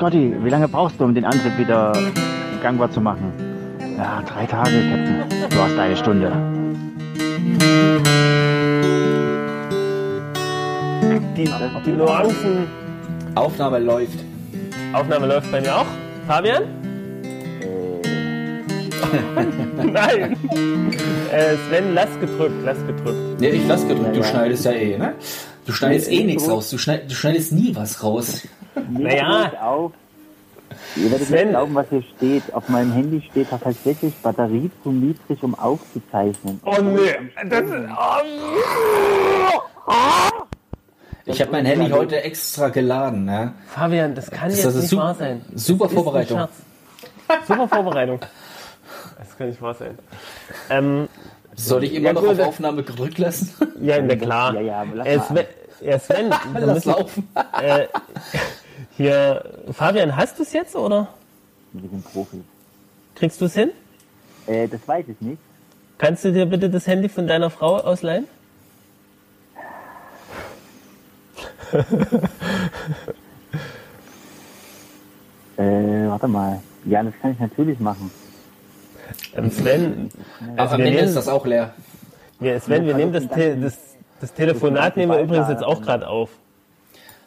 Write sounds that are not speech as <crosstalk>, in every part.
Scotty, wie lange brauchst du, um den Antrieb wieder gangbar zu machen? Ja, drei Tage, Captain. Du hast eine Stunde. Die, die Nuancen. Aufnahme läuft. Aufnahme läuft bei mir auch. Fabian? <laughs> Nein. Äh, Sven, lass gedrückt, lass gedrückt. Nee, ich lass gedrückt. Du schneidest ja eh, ne? Du schneidest eh nichts raus. Du, schneid, du schneidest nie was raus. Naja. auf. Ihr werdet Sven. nicht glauben, was hier steht. Auf meinem Handy steht tatsächlich Batterie zu niedrig, um aufzuzeichnen. Oh nee. Das ist, oh, Ich habe mein Handy heute extra geladen, ne? Fabian, das kann jetzt Das ist nicht wahr sein. super Das ist ein Vorbereitung. Super Vorbereitung. Das kann nicht wahr sein. Ähm, Soll ich immer Ja, noch auf Aufnahme gedrückt lassen? ja, na <laughs> klar. Ja, ja, lass äh, Sven, ja, Sven, <laughs> Lass laufen. äh, <laughs> hier, Fabian, hast du es jetzt oder Wir sind Profis. kriegst du es hin? Äh, das weiß ich nicht. Kannst du dir bitte das Handy von deiner Frau ausleihen? <laughs> Äh, warte mal. Ja, das kann ich natürlich machen. Ähm, Sven, Aber am wir Ende nehmen- ist das auch leer. ja, Sven, wir nehmen das, Te das, das Telefonat nehmen wir übrigens jetzt auch gerade auf.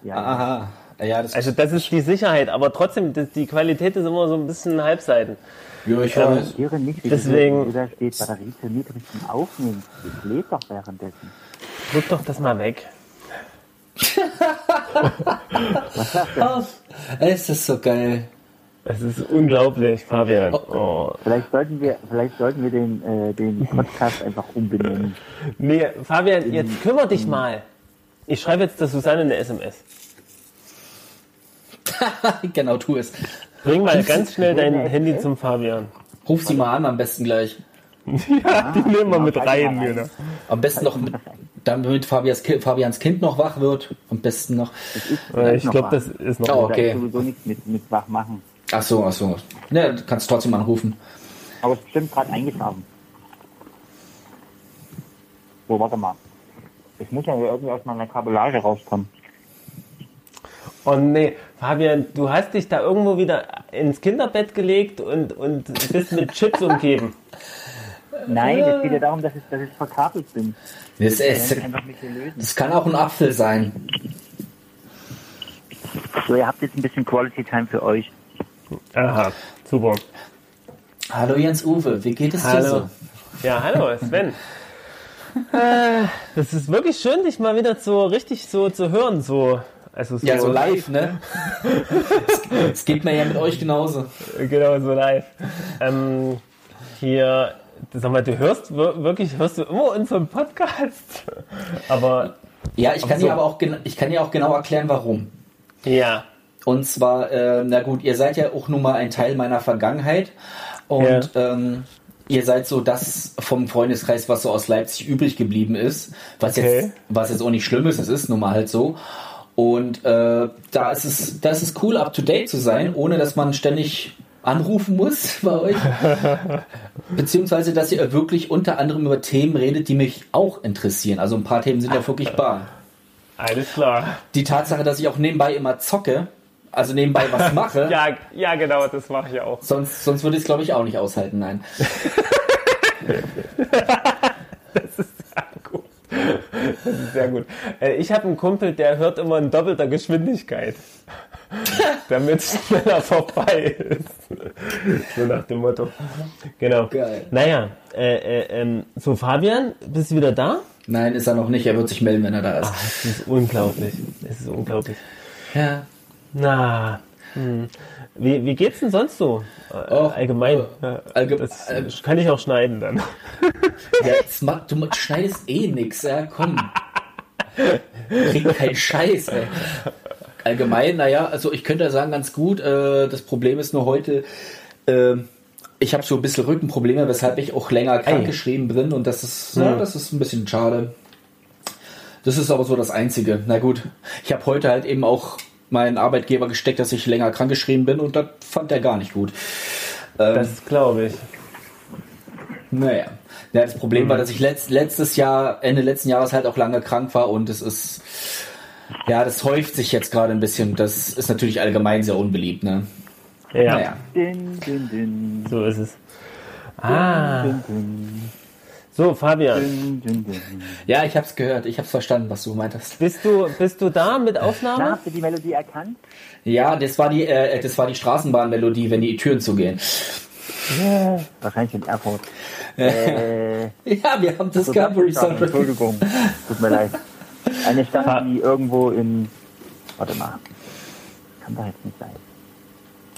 Ja, Aha. Ja, das Also das ist die Sicherheit, aber trotzdem, das, die Qualität ist immer so ein bisschen Halbseiten. ja, ich ähm, höre nicht, wie Deswegen- da steht Batterie zu niedrig zum Aufnehmen. Ich lebe doch währenddessen. Drück doch das mal weg. <laughs> Es ist so geil. Es ist unglaublich, Fabian. Oh. Vielleicht sollten wir, vielleicht sollten wir den, äh, den Podcast einfach umbenennen. Nee, Fabian, jetzt kümmer dich mal. Ich schreibe jetzt der Susanne eine SMS. <laughs> genau, tu es. Bring mal ganz schnell dein Handy zum Fabian. Ruf sie mal an, am besten gleich. <laughs> Ja, die nehmen wir mit rein, Jünger. Am besten noch, mit, damit Fabians Kind, Fabians Kind noch wach wird. Am besten noch. Äh, Ich glaube, das ist noch. Oh, Da okay. ist sowieso nichts mit, mit wach machen. Ach so, ach so. Ne, du kannst trotzdem anrufen. Aber es ist bestimmt gerade eingeschlafen. So, warte mal. Ich muss ja irgendwie aus meiner Kabellage rauskommen. Oh nee, Fabian, du hast dich da irgendwo wieder ins Kinderbett gelegt und, und bist mit Chips umgeben. <laughs> Nein, es geht ja darum, dass ich, dass ich verkabelt bin. Das, ist, das kann auch ein Apfel sein. So, ihr habt jetzt ein bisschen Quality Time für euch. Aha, super. Hallo Jens Uwe, wie geht es dir Hallo. so? Ja, hallo, Sven. <laughs> Äh, Das ist wirklich schön, dich mal wieder so richtig so zu hören, so. Also so, Ja, so live, ne? Es- Es geht mir ja mit euch genauso. Genau, so live. Ähm, hier, sag mal, du hörst wir- wirklich, hörst du immer unseren Podcast? Aber, Ja, ich kann so. dir aber auch, ich kann dir auch genau erklären, warum. ja. Und zwar, äh, na gut, ihr seid ja auch nun mal ein Teil meiner Vergangenheit und ähm, ihr seid so das vom Freundeskreis, was so aus Leipzig übrig geblieben ist, was Okay. jetzt, was jetzt auch nicht schlimm ist, es ist nun mal halt so. Und äh, da ist es, da ist es cool, up to date zu sein, ohne dass man ständig anrufen muss <laughs> bei euch. Beziehungsweise, dass ihr wirklich unter anderem über Themen redet, die mich auch interessieren. Also ein paar Themen sind ja wirklich bar Alles klar. die Tatsache, dass ich auch nebenbei immer zocke, also nebenbei was mache, <laughs> Ja, ja, genau, das mache ich auch. sonst, sonst würde ich es, glaube ich, auch nicht aushalten, nein. <laughs> Sehr gut. Äh, Ich habe einen Kumpel, der hört immer in doppelter Geschwindigkeit. <laughs> Damit es schneller vorbei ist. So nach dem Motto. Genau. Geil. Naja, äh, äh, ähm, so Fabian, bist du wieder da? Nein, ist er noch nicht, er wird sich melden, wenn er da ist. Das ist unglaublich. Das ist unglaublich. Ja. Na, hm. Wie, wie geht's denn sonst so? Äh, Oh, allgemein. Ja, allge- das äh, kann ich auch schneiden dann. ja du schneidest eh nix, ja, komm. Krieg keinen Scheiß, ey. Allgemein, naja, also ich könnte ja sagen, ganz gut, äh, das Problem ist nur heute, äh, ich habe so ein bisschen Rückenprobleme, weshalb ich auch länger krankgeschrieben bin und das ist, ja, das ist ein bisschen schade. Das ist aber so das Einzige. Na gut, ich habe heute halt eben auch meinen Arbeitgeber gesteckt, dass ich länger krankgeschrieben bin und das fand er gar nicht gut. Ähm, Das glaube ich. naja. Ja, das Problem war, dass ich letzt, letztes Jahr, Ende letzten Jahres halt auch lange krank war und es ist, Ja, das häuft sich jetzt gerade ein bisschen. Das ist natürlich allgemein sehr unbeliebt, ne? Ja, Naja. Din, din, din, so ist es. Ah, din, din, so Fabian, din, din, din. Ja, ich hab's gehört. Ich hab's verstanden, was du meintest. bist du, bist du da mit Na, Aufnahme? habt ihr die Melodie erkannt? Ja, das war die, äh, das war die Straßenbahnmelodie, wenn die Türen zugehen. Wahrscheinlich in Erfurt. Äh, <laughs> Ja, wir haben Discovery Soundtrack. Entschuldigung, tut mir leid. Eine Stadt, die irgendwo in. Warte mal. Kann da jetzt nicht sein.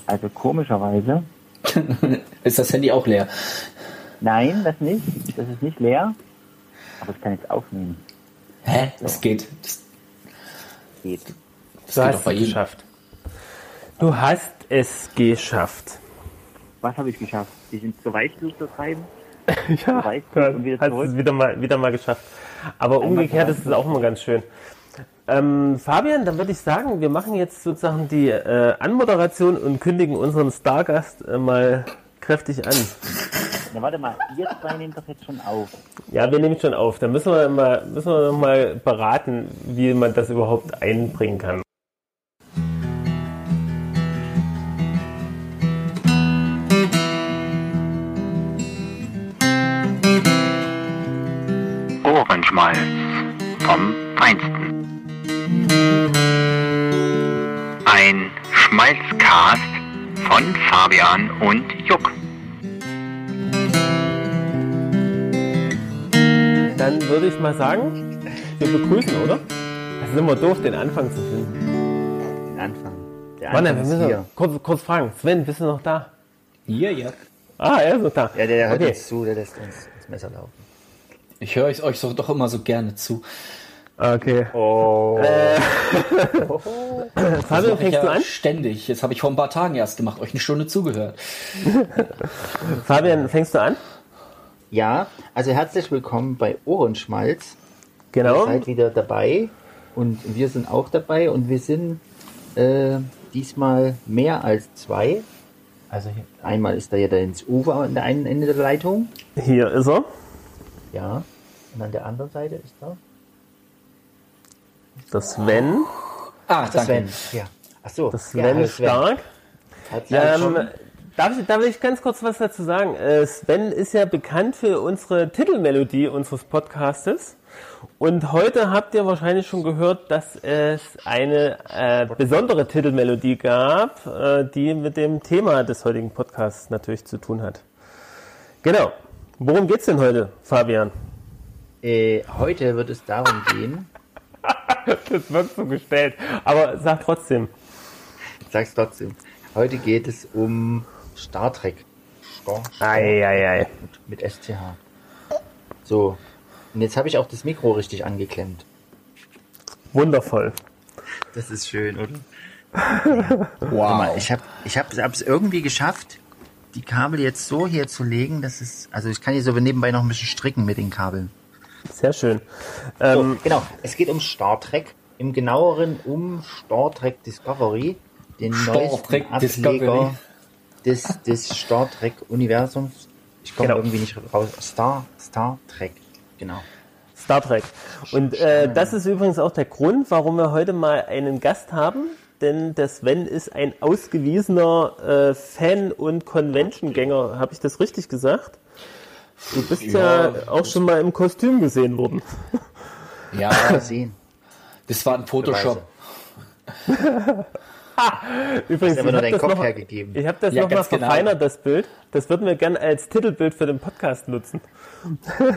Also komischerweise. <laughs> Ist das Handy auch leer? Nein, das nicht. Das ist nicht leer. Aber ich kann jetzt aufnehmen. Hä? Das geht. Das, Geht. das Du geht hast doch bei es jedem. geschafft. Du hast es geschafft. Was habe ich geschafft? Die sind zu Weißblut zu treiben. <laughs> Ja, du, und wieder hast zurück. es wieder mal, wieder mal geschafft. Aber umgekehrt ist es auch immer ganz schön. Ähm, Fabian, dann würde ich sagen, wir machen jetzt sozusagen die äh, Anmoderation und kündigen unseren Stargast äh, mal kräftig an. Na warte mal, ihr zwei nehmt doch jetzt schon auf. Ja, wir nehmen schon auf. Da müssen wir mal, müssen wir noch mal beraten, wie man das überhaupt einbringen kann. Ohrenschmalz vom Feinsten. Ein Schmalzcast von Fabian und Juck. Dann würde ich mal sagen, wir begrüßen, oder? Es ist immer doof, den Anfang zu finden. Den Anfang. Der Warte, Anfang wir ist müssen hier. kurz, kurz fragen. Sven, bist du noch da? Hier, ja. Ah, er ist noch da. Ja, der hört okay. uns zu, der lässt uns ins Messer laufen. Ich höre euch so, doch immer so gerne zu. Okay. Oh. <laughs> Mache ich fängst du ja an? ständig. Das habe ich vor ein paar Tagen erst gemacht, euch eine Stunde zugehört. <laughs> Fabian, fängst du an? Ja, also herzlich willkommen bei Ohrenschmalz. Genau. Ihr seid wieder dabei und wir sind auch dabei und wir sind äh, diesmal mehr als zwei. Also hier, einmal ist da ja der ins Ufer an der einen Ende der Leitung. Hier ist er. Ja. Und an der anderen Seite ist da Das Sven. Ah, der danke. Sven. Ja. Ach so. Das ja, Sven hallo Stark. Ähm, darf, ich, darf ich ganz kurz was dazu sagen? Äh, Sven ist ja bekannt für unsere Titelmelodie unseres Podcastes. Und heute habt ihr wahrscheinlich schon gehört, dass es eine äh, besondere Titelmelodie gab, äh, die mit dem Thema des heutigen Podcasts natürlich zu tun hat. Genau. Worum geht's denn heute, Fabian? Äh, heute wird es darum gehen, <laughs> Das wird so gestellt. Aber sag trotzdem. ich sag's trotzdem, heute geht es um Star Trek. Star, Star Eieiei. mit, mit SCH. So, und jetzt habe ich auch das Mikro richtig angeklemmt. Wundervoll. Das ist schön, oder? <laughs> Wow. Ich habe ich hab, es irgendwie geschafft, die Kabel jetzt so hier zu legen, dass es, also ich kann hier so nebenbei noch ein bisschen stricken mit den Kabeln. Sehr schön. So, Ähm, genau, es geht um Star Trek, im genaueren um Star Trek Discovery, den Star neuesten Trek Ableger Discovery. des, des Star Trek Universums. Ich komme Genau. irgendwie nicht raus. Star, Star Trek, genau. Star Trek. Und äh, das ist übrigens auch der Grund, warum wir heute mal einen Gast haben. Denn der Sven ist ein ausgewiesener äh, Fan und Convention-Gänger. Habe ich das richtig gesagt? Du bist ja, Ja, auch schon mal im Kostüm gesehen worden. <laughs> Ja, Mal sehen. das war ein Photoshop. <laughs> Übrigens, Hast aber ich habe das Kopf noch, hergegeben. ich hab das Ja, noch mal ganz genau. verfeinert, das Bild. Das würden wir gerne als Titelbild für den Podcast nutzen.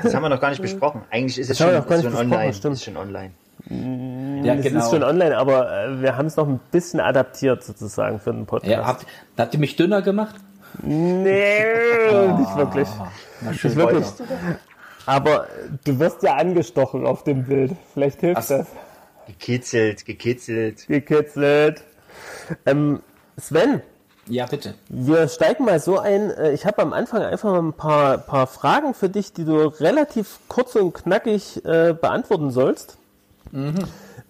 Das haben wir noch gar nicht <laughs> besprochen. Eigentlich ist es Das schon, ist schon online. stimmt. Ist schon online. Ja, Es genau. ist schon online, aber äh, wir haben es noch ein bisschen adaptiert sozusagen für den Podcast. Ja, habt, habt ihr mich dünner gemacht? Nee, nicht wirklich. Nicht wirklich. Aber du wirst ja angestochen auf dem Bild. Vielleicht hilft Ach das. Gekitzelt, gekitzelt. Gekitzelt. Ähm, Sven, Ja, bitte. wir steigen mal so ein. Äh, Ich habe am Anfang einfach mal ein paar, paar Fragen für dich, die du relativ kurz und knackig äh, beantworten sollst.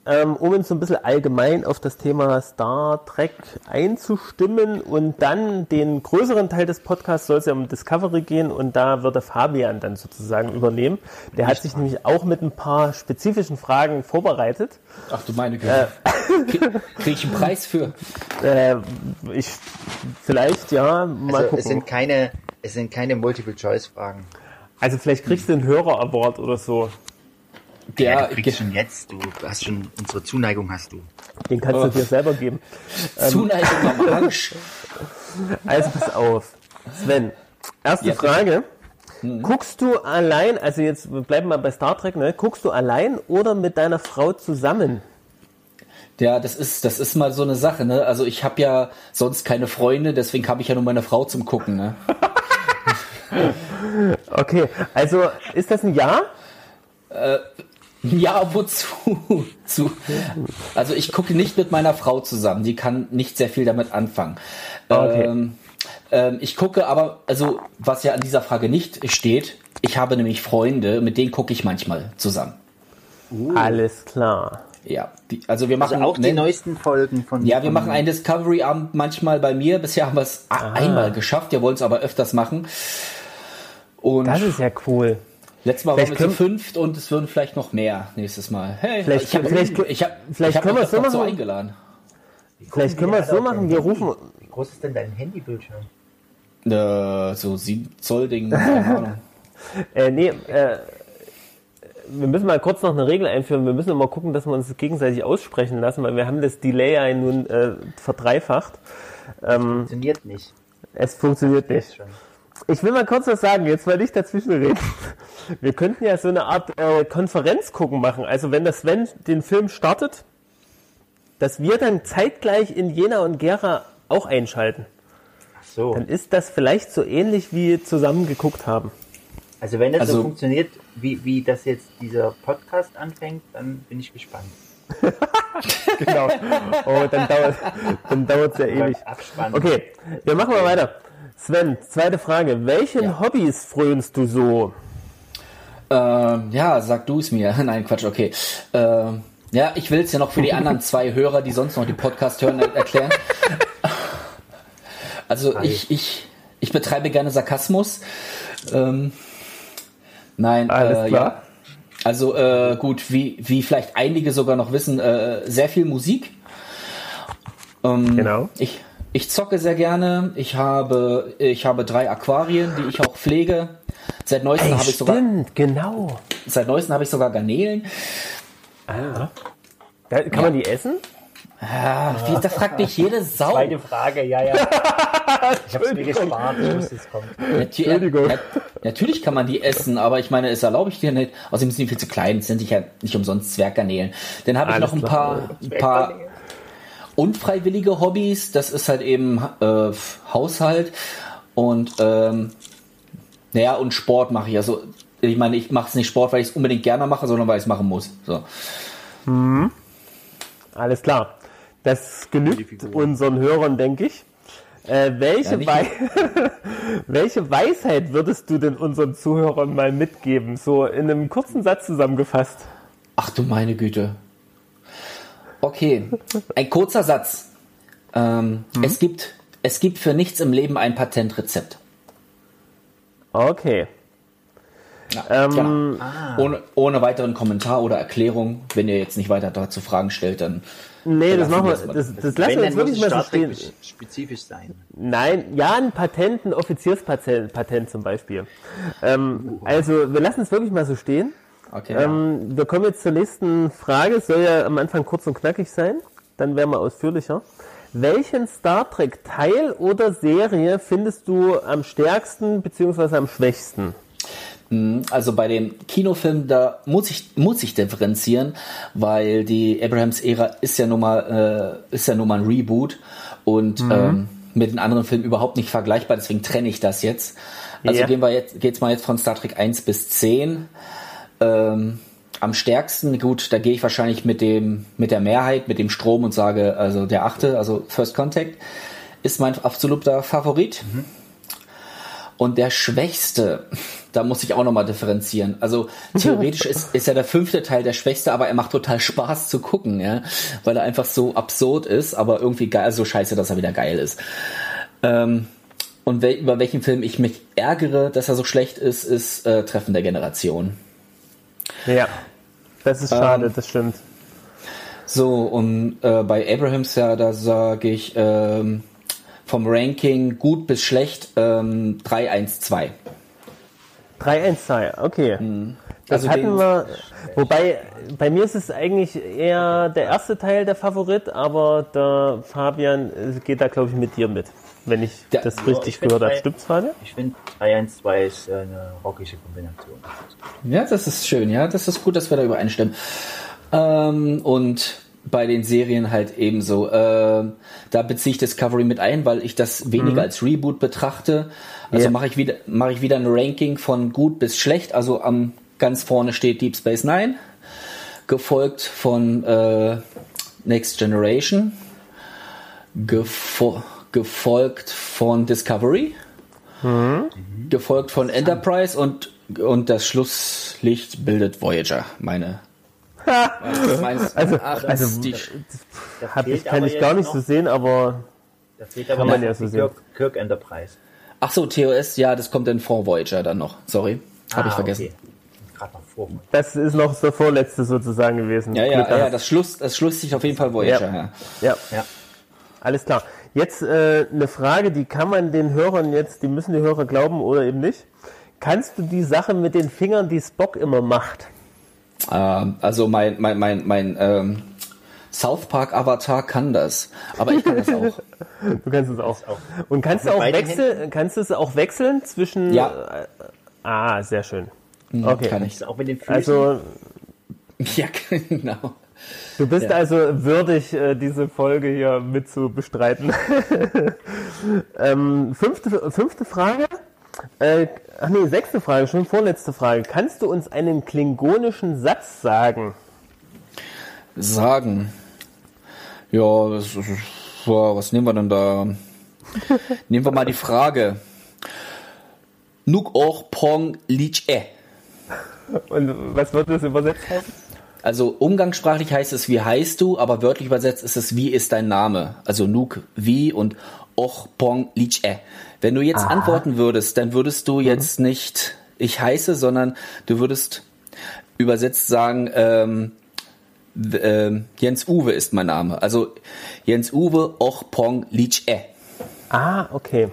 Ähm, um uns so ein bisschen allgemein auf das Thema Star Trek einzustimmen und dann den größeren Teil des Podcasts soll es ja um Discovery gehen und da wird der Fabian dann sozusagen übernehmen. Der hat sich nämlich auch mit ein paar spezifischen Fragen vorbereitet. Ach du meine Güte. Krieg, krieg ich einen Preis für? Äh, ich vielleicht ja mal Also gucken. es sind keine, es sind keine Multiple-Choice-Fragen. also vielleicht kriegst du einen Hörer-Award oder so. Ja, du kriegst schon jetzt, du hast schon, unsere Zuneigung hast du. Den kannst Oh. du dir selber geben. Zuneigung am <laughs> Arsch. Also pass auf. Sven, erste Ja. Frage. Guckst du allein, also jetzt wir bleiben mal bei Star Trek, ne? Guckst du allein oder mit deiner Frau zusammen? Ja, das ist, das ist mal so eine Sache, ne? Also ich habe ja sonst keine Freunde, deswegen habe ich ja nur meine Frau zum Gucken, ne? <laughs> Okay, also ist das ein Ja? <laughs> Ja, wozu? <laughs> Zu, also ich gucke nicht mit meiner Frau zusammen, die kann nicht sehr viel damit anfangen. Okay. Ähm, ähm, ich gucke aber, also was ja an dieser Frage nicht steht, ich habe nämlich Freunde, mit denen gucke ich manchmal zusammen. Alles klar. Ja, die, also wir machen Also auch die ne- neuesten Folgen von. Ja, wir machen einen Discovery-Abend manchmal bei mir. Bisher haben wir es a- einmal geschafft. Wir wollen es aber öfters machen. Und Das ist ja cool. Letztes Mal waren vielleicht wir zu fünft und es würden vielleicht noch mehr nächstes Mal. Hey, Vielleicht- ich habe vielleicht- ich hab, vielleicht ich hab können mich wir es so noch so machen. eingeladen. Vielleicht können wir es so machen, wir rufen, Wie groß ist denn dein Handybildschirm? Äh, so sieben Zoll Ding, keine <laughs> Ahnung. äh, nee, äh, wir müssen mal kurz noch eine Regel einführen. Wir müssen immer gucken, dass wir uns gegenseitig aussprechen lassen, weil wir haben das Delay ja nun äh, verdreifacht. Funktioniert nicht. Es funktioniert nicht. Ich will mal kurz was sagen, jetzt mal nicht dazwischen reden. Wir könnten ja so eine Art äh, Konferenz gucken machen. Also wenn das Sven den Film startet, dass wir dann zeitgleich in Jena und Gera auch einschalten. Ach so. Dann ist das vielleicht so ähnlich wie zusammen geguckt haben. Also wenn das so Also- funktioniert, wie, wie das jetzt dieser Podcast anfängt, dann bin ich gespannt. <laughs> Genau. Oh, dann dauert dann dauert's ja ewig. Abspann. Okay, wir machen mal weiter. Sven, zweite Frage. Welchen Hobbys frönst du so? Ähm, ja, sag du es mir. <laughs> Nein, Quatsch, okay. Ähm, ja, ich will es ja noch für die anderen zwei Hörer, die sonst noch die Podcast hören, er- erklären. <laughs> Also ich, ich, ich betreibe gerne Sarkasmus. Ähm, nein, Alles äh, klar. ja. Also äh, gut, wie, wie vielleicht einige sogar noch wissen, äh, sehr viel Musik. Ähm, Genau. Ich, ich zocke sehr gerne. Ich habe, ich habe drei Aquarien, die ich auch pflege. Seit neuestem habe ich sogar stimmt, genau. Seit neuestem habe ich sogar Garnelen. Da, kann man die essen? Ah, wie, da fragt mich jede <laughs> Sau. Zweite Frage, ja, ja. Ich hab's mir gespart, ich wusste, es kommt. Entschuldigung. nat- natürlich kann man die essen, aber ich meine, es erlaube ich dir nicht. Außerdem sind die viel zu klein, es sind sicher nicht umsonst Zwerggarnelen. Dann habe ich Alles noch ein klar. paar, ein paar unfreiwillige Hobbys. Das ist halt eben äh, Haushalt und ähm, naja, und Sport mache ich. Also ich meine, ich mache es nicht Sport, weil ich es unbedingt gerne mache, sondern weil ich es machen muss. So. Alles klar. Das genügt unseren Hörern, denke ich. Äh, welche, Ja, Wei <laughs> welche Weisheit würdest du denn unseren Zuhörern mal mitgeben? So in einem kurzen Satz zusammengefasst. Ach du meine Güte. Okay, ein kurzer Satz. Ähm, Es gibt es gibt für nichts im Leben ein Patentrezept. Okay. Ja, Ähm, genau. Ohne, ohne weiteren Kommentar oder Erklärung. Wenn ihr jetzt nicht weiter dazu Fragen stellt, dann Nee, das lassen machen wir mal. Das, das lassen Wenn, wir jetzt muss wirklich mal so stehen. spezifisch sein. Nein, ja, ein Patent, ein Offizierspatent Patent zum Beispiel. Ähm, also, wir lassen es wirklich mal so stehen. Okay. Ähm, wir kommen jetzt zur nächsten Frage. Es soll ja am Anfang kurz und knackig sein. Dann werden wir ausführlicher. Welchen Star Trek Teil oder Serie findest du am stärksten bzw. am schwächsten? Also bei dem Kinofilm, da muss ich, muss ich differenzieren, weil die Abrahams-Ära ist ja nun mal, äh, ist ja nun mal ein Reboot und ähm, mit den anderen Filmen überhaupt nicht vergleichbar, deswegen trenne ich das jetzt. Also Ja. gehen wir jetzt, geht's mal jetzt von Star Trek 1 bis 10. Ähm, am stärksten, gut, da gehe ich wahrscheinlich mit dem, mit der Mehrheit, mit dem Strom und sage, also der achte, also First Contact, ist mein absoluter Favorit. Und der schwächste, da muss ich auch nochmal differenzieren. Also theoretisch <laughs> ist, ist ja der fünfte Teil der schwächste, aber er macht total Spaß zu gucken, ja, weil er einfach so absurd ist, aber irgendwie geil, so scheiße, dass er wieder geil ist. Ähm, und wel, über welchen Film ich mich ärgere, dass er so schlecht ist, ist äh, Treffen der Generation. Ja, das ist schade, das stimmt. So, und äh, bei Abrahams, ja, da sage ich ähm, vom Ranking gut bis schlecht ähm, 3-1-2. 3-1-2, okay. Das Also hatten wir, wobei bei mir ist es eigentlich eher der erste Teil der Favorit, aber der Fabian äh, geht da glaube ich mit dir mit, wenn ich Ja, das richtig ich gehört habe. Stimmt's, Fabian? Ich finde 3-1-2 ist äh, eine rockige Kombination. Ja, das ist schön, ja. Das ist gut, dass wir da übereinstimmen. Ähm, und bei den Serien halt ebenso. Ähm, da beziehe ich Discovery mit ein, weil ich das weniger als Reboot betrachte. Also Ja. mache ich wieder mache ich wieder ein Ranking von gut bis schlecht. Also am ganz vorne steht Deep Space Nine, gefolgt von äh, Next Generation, gefo gefolgt von Discovery, gefolgt von Enterprise und, und das Schlusslicht bildet Voyager, meine. Also- ach, also- das- die, Hab ich, kann ich gar nicht noch- so sehen, aber Da fehlt aber Kann man ja so sehen. Kirk, Kirk Enterprise. ach so, TOS, ja, das kommt dann vor Voyager dann noch. Sorry, habe ich vergessen. Ah, Okay. Das ist noch der vorletzte sozusagen gewesen. Ja, ja, Glück ja, das Schluss, das Schlusslicht auf jeden Fall Voyager. Ja. Ja. ja. Ja. Alles klar. Jetzt äh, eine Frage, die kann man den Hörern jetzt, die müssen die Hörer glauben oder eben nicht. Kannst du die Sache mit den Fingern, die Spock immer macht? Ähm, also mein, mein, mein, mein ähm, South Park Avatar kann das, aber ich kann das auch. <laughs> Du kannst es auch. Und kannst du auch wechseln, kannst du es auch wechseln zwischen Ja. äh, Ah, sehr schön. Okay. Kann ich. Ist auch mit den Füßen. Also <laughs> Ja, genau. Du bist Ja. also würdig, äh, diese Folge hier mit zu bestreiten. <laughs> ähm, fünfte, fünfte Frage. Äh, ach nee, sechste Frage, schon vorletzte Frage. Kannst du uns einen klingonischen Satz sagen? Sagen. Ja, das, was nehmen wir denn da? <laughs> nehmen wir mal die Frage. Nuk och pong lich e. Und was wird das übersetzt heißen? Also umgangssprachlich heißt es, wie heißt du, aber wörtlich übersetzt ist es, wie ist dein Name? Also Nuk, wie und Och Pong Lich E. Wenn du jetzt antworten würdest, dann würdest du jetzt nicht ich heiße, sondern du würdest übersetzt sagen, ähm, ähm, Jens Uwe ist mein Name. Also Jens Uwe Och Pong Lich E. Ah, okay.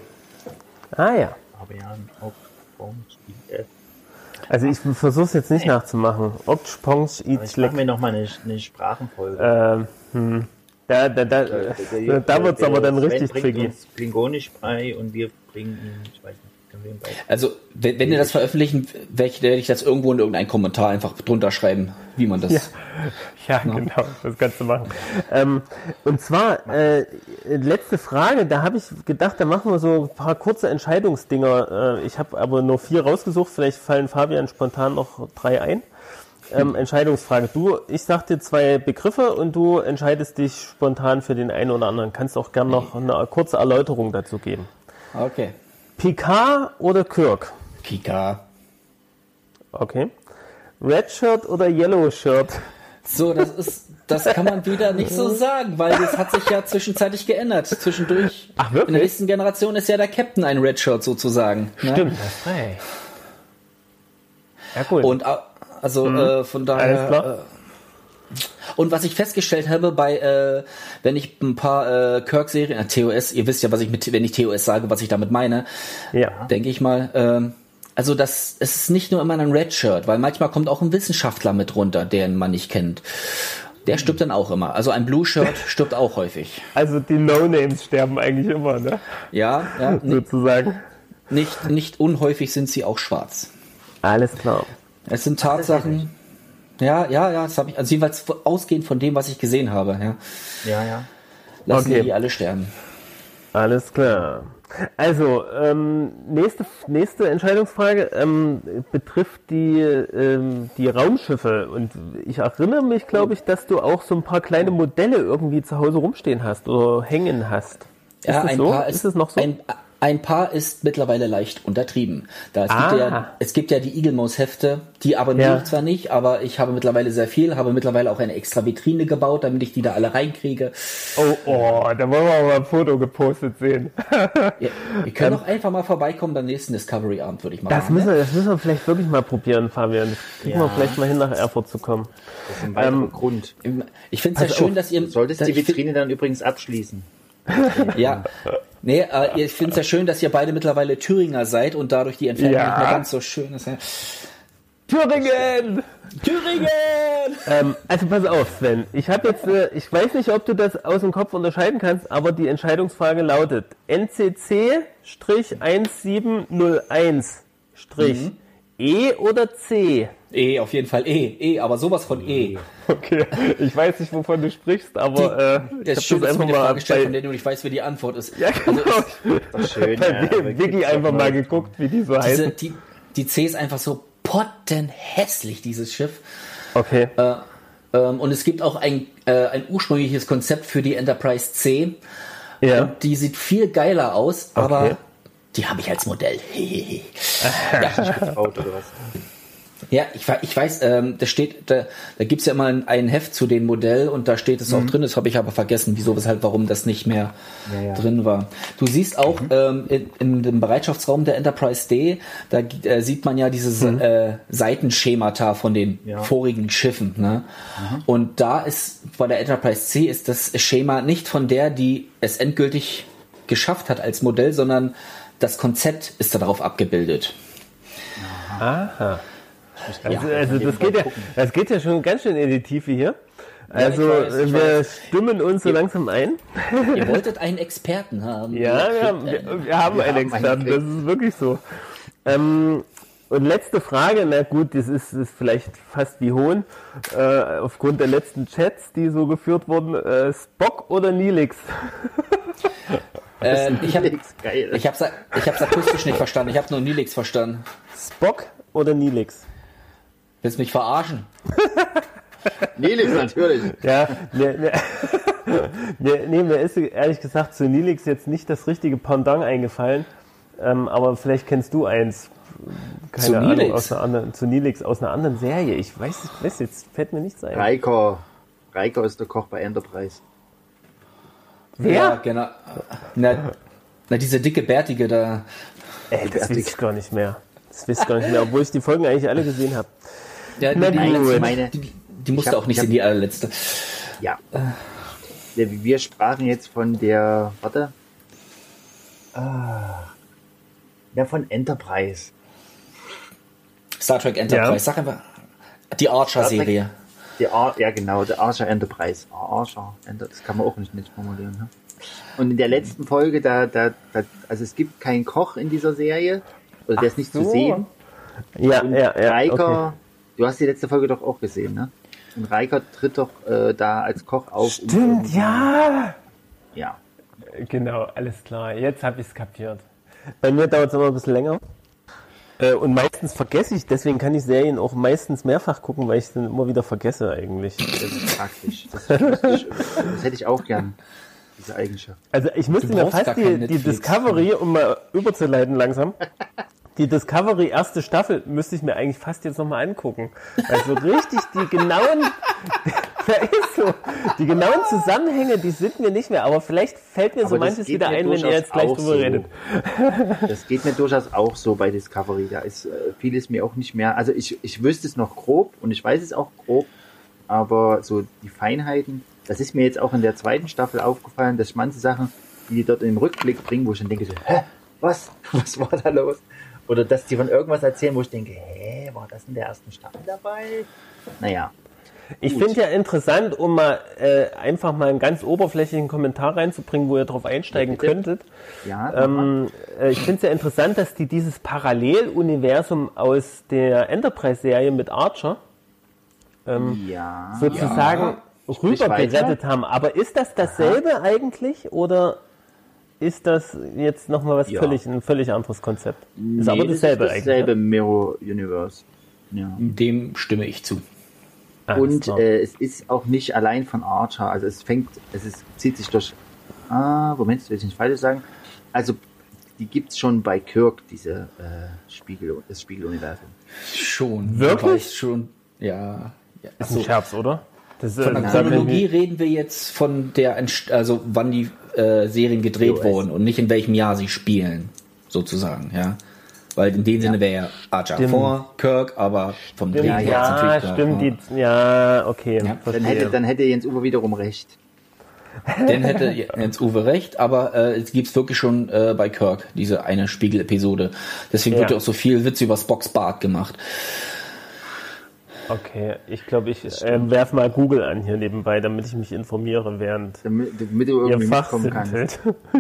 Ah ja. Fabian, auch Baum, Spiel, äh, Also ich versuche es jetzt nicht nachzumachen. Obtsch, Pongsch, Ich mache mir nochmal eine, eine Sprachenfolge. Ähm, hm. Da, da, da, da, da wird's aber dann richtig tricky. Klingonisch bei und wir bringen ihm, ich weiß nicht, Also wenn, wenn ihr das veröffentlichen, werde ich, das irgendwo in irgendeinen Kommentar einfach drunter schreiben, wie man das. Ja. Ja, <laughs> genau, das kannst du machen. Ähm, und zwar, äh, letzte Frage, da habe ich gedacht, da machen wir so ein paar kurze Entscheidungsdinger. Äh, ich habe aber nur vier rausgesucht, vielleicht fallen Fabian spontan noch drei ein. Ähm, Entscheidungsfrage. Du, ich sag dir zwei Begriffe und du entscheidest dich spontan für den einen oder anderen. Kannst auch gern noch eine kurze Erläuterung dazu geben. Okay. Picard oder Kirk? Pika. Okay. Red Shirt oder Yellow Shirt? So, das ist, das kann man wieder nicht so <laughs> sagen, weil das hat sich ja zwischenzeitlich geändert. Zwischendurch. Ach, wirklich? In der nächsten Generation ist ja der Captain ein Redshirt sozusagen. Ne? Stimmt, das ist frei. Ja, gut. Und also äh, von daher. Alles klar. Äh, und was ich festgestellt habe bei, äh, wenn ich ein paar äh, Kirk-Serien, äh, TOS, ihr wisst ja, was ich mit, wenn ich TOS sage, was ich damit meine, ja. denke ich mal. Ähm, also das, es ist nicht nur immer ein Redshirt, weil manchmal kommt auch ein Wissenschaftler mit runter, den man nicht kennt. Der stirbt dann auch immer. Also ein Blue Shirt <laughs> stirbt auch häufig. Also die No-Names sterben eigentlich immer, ne? Ja, ja <laughs> Sozusagen. nicht, nicht unhäufig sind sie auch schwarz. Alles klar. Es sind Tatsachen. Ja, ja, ja, das habe ich, also jeweils ausgehend von dem, was ich gesehen habe, ja. Ja, ja. Lassen Okay. die alle sterben. Alles klar. Also, ähm, nächste, nächste Entscheidungsfrage ähm, betrifft die, ähm, die Raumschiffe. Und ich erinnere mich, glaube ich, dass du auch so ein paar kleine Modelle irgendwie zu Hause rumstehen hast oder hängen hast. Ist ja, das ein so? paar, ist es noch so? Ein, Ein paar ist mittlerweile leicht untertrieben. Da es, Ah. gibt ja, es gibt ja die Eagle Mouse Hefte, die abonniere Ja. ich zwar nicht, aber ich habe mittlerweile sehr viel, habe mittlerweile auch eine extra Vitrine gebaut, damit ich die da alle reinkriege. Oh, oh, da wollen wir mal ein Foto gepostet sehen. <laughs> Ja, wir können doch einfach mal vorbeikommen beim nächsten Discovery Abend, würde ich mal Das sagen. müssen, wir, das müssen wir vielleicht wirklich mal probieren, Fabian. Das kriegen wir Ja. vielleicht mal hin, nach Erfurt zu kommen. Das ist ein Ähm, Grund. Ich finde es ja schön, dass ihr. Du solltest dass die Vitrine dann übrigens abschließen. Ja. Nee, äh, ich finde es ja schön, dass ihr beide mittlerweile Thüringer seid und dadurch die Entfernung Ja. nicht mehr ganz so schön ist. Ja. Thüringen! Thüringen! Ähm, also pass auf, Sven. Ich habe jetzt, äh, ich weiß nicht, ob du das aus dem Kopf unterscheiden kannst, aber die Entscheidungsfrage lautet NCC-1701 E oder C? E, auf jeden Fall E. E, aber sowas von E. Okay, ich weiß nicht, wovon du sprichst, aber äh, Das ist ich schön, habe dass das du mir einfach eine mal Frage stellst, von bei, der du nicht weißt, wie die Antwort ist. ja, genau. Doch schön. bei ja, aber Wiki einfach mal geguckt, wie die so Diese, heißen. die, die C ist einfach so pottenhässlich, dieses Schiff. Okay. Ähm, und es gibt auch ein, äh, ein ursprüngliches Konzept für die Enterprise C. ja. Und die sieht viel geiler aus, Okay. aber die habe ich als Modell. <laughs> Getraut oder was? Ja, ich, ich weiß, ähm, da steht, da, da gibt's ja immer ein, ein Heft zu dem Modell und da steht es auch drin, das habe ich aber vergessen, wieso, weshalb, warum das nicht mehr Ja, ja. drin war. Du siehst auch ähm, in, in dem Bereitschaftsraum der Enterprise D, da äh, sieht man ja dieses äh, Seitenschemata von den Ja. vorigen Schiffen. Ne? Und da ist bei der Enterprise C ist das Schema nicht von der, die es endgültig geschafft hat als Modell, sondern das Konzept ist darauf abgebildet. Aha. Also, Ja, also das, geht ja, das geht ja schon ganz schön in die Tiefe hier. Also ich weiß, wir weiß. stimmen uns so langsam ein. Ihr wolltet einen Experten haben. Ja, Ihr wir haben, einen. wir, wir haben einen haben Experten, einen das ist wirklich so. Ähm, und letzte Frage, na gut, das ist, ist vielleicht fast wie Hohn, äh, aufgrund der letzten Chats, die so geführt wurden, äh, Spock oder Nilix? Äh, <laughs> ich habe geil. ich hab's, ich hab's akustisch nicht verstanden. Ich habe nur Nilix verstanden. Spock oder Nilix? Willst mich verarschen? <laughs> Nelix natürlich. Ja, ne, ne, ne, nee, mir ist ehrlich gesagt zu Nilix jetzt nicht das richtige Pendant eingefallen, ähm, aber vielleicht kennst du eins. Keine Zu Ahnung, Nilix? aus einer anderen, zu Nilix aus einer anderen Serie. Ich weiß, ich weiß jetzt, fällt mir nichts ein. Riker. Riker ist der Koch bei Enterprise. Wer? Ja, genau. Na, na, diese dicke Bärtige da. Ey, das weiß ich gar nicht mehr. Das weiß ich gar nicht mehr, obwohl ich die Folgen eigentlich alle gesehen habe. Ja, die, letzte, Meine- die, die musste hab- auch nicht ich hab- in die allerletzte. Ja. Ja, Wir sprachen jetzt von der, warte. Ah, ja, von Enterprise. Star Trek Enterprise. Ja. Sag einfach. Die Archer-Serie. Die Ar ja, genau, der Archer Enterprise. Archer, Enter das kann man auch nicht, nicht formulieren. Ne? Und in der letzten Folge, da, da, da, also es gibt keinen Koch in dieser Serie, oder der ist nicht so. zu sehen. Ja, Und ja, ja. Riker, Okay. Du hast die letzte Folge doch auch gesehen, ne? Und Riker tritt doch äh, da als Koch auf. Stimmt, ja. Ja. Genau, alles klar. Jetzt habe ich es kapiert. Bei mir dauert es immer ein bisschen länger. Äh, Und meistens vergesse ich, deswegen kann ich Serien auch meistens mehrfach gucken, weil ich es dann immer wieder vergesse eigentlich. Das ist praktisch. Das, ist das hätte ich auch gern, diese Eigenschaft. Also ich müsste mir fast die, die. Discovery, um mal überzuleiten langsam, die Discovery erste Staffel müsste ich mir eigentlich fast jetzt nochmal angucken. Also richtig die genauen, <laughs> da ist so, die genauen Zusammenhänge, die sind mir nicht mehr, aber vielleicht fällt mir so Aber das manches wieder ein, wenn ihr jetzt gleich drüber so. redet. <laughs> Das geht mir durchaus auch so bei Discovery. Da ist äh, vieles mir auch nicht mehr. Also ich, ich wüsste es noch grob und ich weiß es auch grob, aber so die Feinheiten, das ist mir jetzt auch in der zweiten Staffel aufgefallen, dass manche Sachen, die die dort im Rückblick bringen, wo ich dann denke, so, hä, was? <laughs> Was war da los? Oder dass die von irgendwas erzählen, wo ich denke, hä, war das in der ersten Staffel dabei? Naja, Ich finde ja interessant, um mal äh, einfach mal einen ganz oberflächlichen Kommentar reinzubringen, wo ihr drauf einsteigen Bitte. könntet. ja. Ähm, äh, ich finde es ja interessant, dass die dieses Paralleluniversum aus der Enterprise-Serie mit Archer ähm, ja. sozusagen Sprich rübergerettet haben. Aber ist das dasselbe eigentlich oder ist das jetzt nochmal was Ja. völlig, ein völlig anderes Konzept? Ist Nee, aber das dasselbe ist dasselbe eigentlich. Mirror Universe. Ja. Dem stimme ich zu. Ne? Alles Und klar. äh, es ist auch nicht allein von Archer. Also es fängt, es ist, zieht sich durch. Ah, Moment, will ich nicht falsch sagen. Also die gibt's schon bei Kirk, diese äh, Spiegel, das Spiegeluniversum. Schon. Wirklich? Du weißt Schon. Ja. ja. Ist ein So. Scherz, oder? Das, äh, Von der das Chronologie reden wir jetzt von der, Entst- also wann die äh, Serien gedreht US. wurden und nicht in welchem Jahr sie spielen, sozusagen, ja. Weil in dem Sinne wäre ja Archer Stimmt. vor Kirk, aber vom Dreh ja, her ist ja, natürlich klar, stimmt. ja. Die, ja, okay. Ja. Dann hätte, dann hätte Jens Uwe wiederum recht. <laughs> Dann hätte Jens Uwe recht, aber äh, es gibt's wirklich schon äh, bei Kirk, diese eine Spiegel-Episode. Deswegen wird Ja. ja auch so viel Witz über Spocks Bart gemacht. Okay, ich glaube, ich äh, werf mal Google an hier nebenbei, damit ich mich informiere, während Damit, damit du ihr irgendwie mitkommen Fachsinn kannst.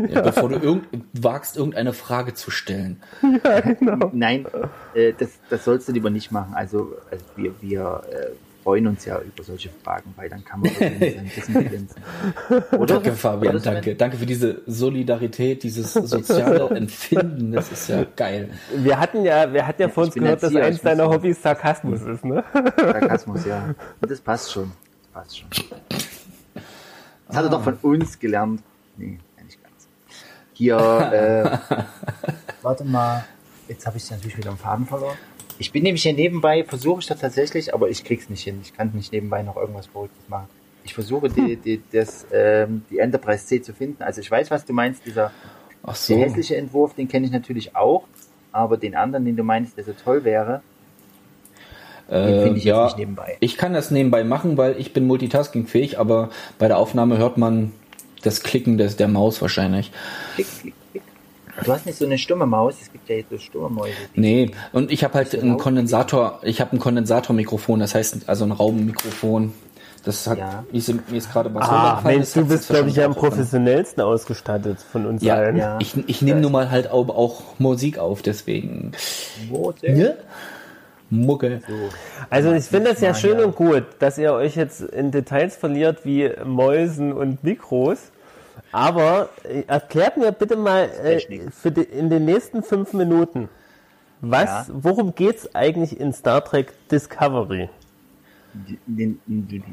<laughs> Ja, bevor du irgend, wagst, irgendeine Frage zu stellen. <laughs> Nein, äh, das, das sollst du lieber nicht machen. Also, also wir, wir äh, freuen uns ja über solche Fragen, weil dann kann man sein Wissen glänzen. <laughs> Oder? Danke, Fabian, danke. Danke für diese Solidarität, dieses soziale <laughs> Empfinden. Das ist ja geil. Wir hatten ja, wir hatten ja vor ich uns gehört, dass eins deiner. Hobbys Sarkasmus ist, ne? Sarkasmus, ja. Und das passt schon. Das passt schon. Das hat er doch von uns gelernt. Nee, nicht ganz. Hier, äh, <laughs> warte mal. Jetzt habe ich natürlich wieder einen Faden verloren. Ich bin nämlich hier nebenbei, versuche ich das tatsächlich, aber ich krieg's nicht hin. Ich kann nicht nebenbei noch irgendwas Verrücktes machen. Ich versuche die, die, das, ähm, die Enterprise C zu finden. Also ich weiß, was du meinst. Dieser Ach der so. hässliche Entwurf, den kenne ich natürlich auch. Aber den anderen, den du meinst, der so toll wäre, Äh, finde ich ja, jetzt nicht nebenbei. ich kann das nebenbei machen, weil ich bin multitaskingfähig, aber bei der Aufnahme hört man das Klicken des, der Maus wahrscheinlich. Klick, klick. Du hast nicht so eine stumme Maus, es gibt ja jetzt so stumme Mäuse. Nee, und ich habe halt das einen? Kondensator, ich habe ein Kondensatormikrofon, das heißt also ein Raummikrofon. Das hat, Ja. ist, mir ist gerade was Ah, Mensch, du bist, glaube ich, ja am professionellsten ausgestattet von uns Ja, allen. Ja. ich, ich nehme nun mal halt auch, auch Musik auf, deswegen. Ne? Mucke. Also ich finde das ja schön ja. und gut, dass ihr euch jetzt in Details verliert wie Mäusen und Mikros. Aber äh, erklärt mir bitte mal äh, die, in den nächsten fünf Minuten, was, Ja. worum geht's eigentlich in Star Trek Discovery? Den, den, den.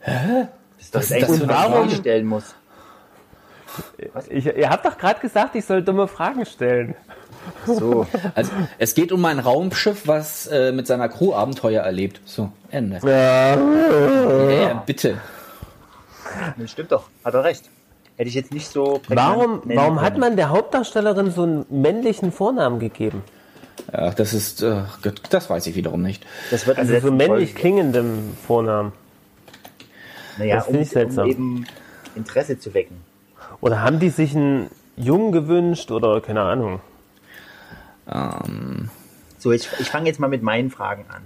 Hä? Das ist doch Was das ist das für eine ich Frage? Stellen muss. Ich, ihr habt doch gerade gesagt, ich soll dumme Fragen stellen. So, <laughs> Also, es geht um ein Raumschiff, was äh, mit seiner Crew Abenteuer erlebt. So, Ende. Ja. Ja, bitte. <laughs> das stimmt doch. Hat er recht. Hätte ich jetzt nicht so. Warum, warum hat man der Hauptdarstellerin so einen männlichen Vornamen gegeben? Ja, das ist, äh, Gott, das weiß ich wiederum nicht. Das wird Also so männlich Folge- klingendem Vornamen. Naja, das um, ich seltsam. um eben Interesse zu wecken. Oder haben die sich einen Jungen gewünscht oder keine Ahnung? Ähm, So, ich, ich fange jetzt mal mit meinen Fragen an.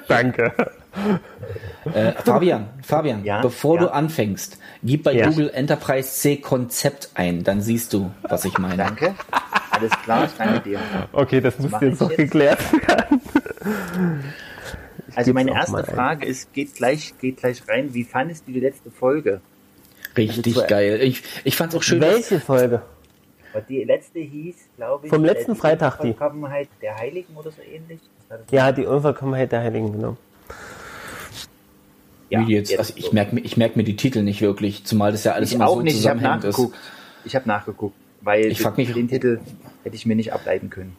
<laughs> Danke. Äh, Fabian, Fabian, Ja, bevor ja. du anfängst, gib bei Ja. Google Enterprise C Konzept ein, dann siehst du, was ich meine. Danke. Alles klar, ich danke dir. Okay, das muss mach jetzt noch geklärt werden. <laughs> Also meine erste. Frage ist, geht gleich, geht gleich rein. Wie fandest du die letzte Folge? Richtig Also geil. Ich, ich fand's auch schön. Welche Folge? Die letzte hieß, glaube ich, Vom letzten die Freitag, die. Unvollkommenheit der Heiligen oder so ähnlich. Ja, die Unvollkommenheit der Heiligen, genau. Wie die jetzt, also ich so. merke mir, ich merk mir die Titel nicht wirklich, zumal das ja alles Ich immer auch so nicht, ich habe ist. nachgeguckt. Ich habe nachgeguckt, weil Ich frag mich- den Titel hätte ich mir nicht ableiten können.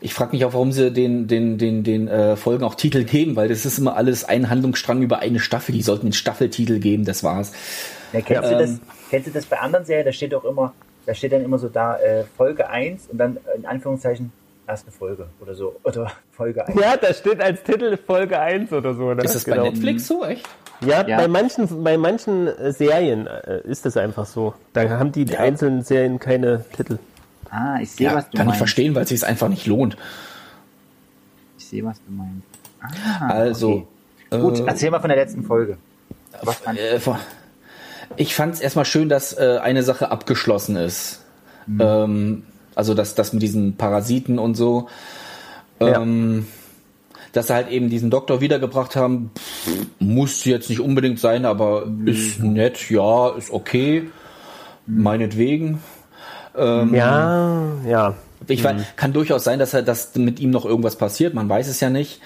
Ich frage mich auch, warum sie den, den, den, den äh, Folgen auch Titel geben, weil das ist immer alles ein Handlungsstrang über eine Staffel. Die sollten den Staffeltitel geben, das war's. Ja, kennst, Ja, du das, ähm, kennst du das bei anderen Serien? Da steht auch immer, da steht dann immer so da äh, Folge 1 und dann in Anführungszeichen erste Folge oder so. Oder Folge 1. Ja, da steht als Titel Folge 1 oder so. Ne? Ist das bei Genau. Netflix so, echt? Ja, Ja. bei manchen, bei manchen äh, Serien äh, ist das einfach so. Da haben die Ja. einzelnen Serien keine Titel. Ah, ich sehe, Ja, was du kann ich meinst. verstehen, weil es sich einfach nicht lohnt. Ich sehe, was du meinst. Ah, Also, okay. Gut, äh, erzähl mal von der letzten Folge. Was fand Äh, ich fand es erstmal schön, dass äh, eine Sache abgeschlossen ist. Mhm. Ähm, also das, das mit diesen Parasiten und so. Ja. Ähm, dass sie halt eben diesen Doktor wiedergebracht haben, pff, muss jetzt nicht unbedingt sein, aber ist nett, ja, ist okay. Meinetwegen. Ähm, Ja, ja. Ich Mhm. weiß, kann durchaus sein, dass er, dass mit ihm noch irgendwas passiert, man weiß es ja nicht.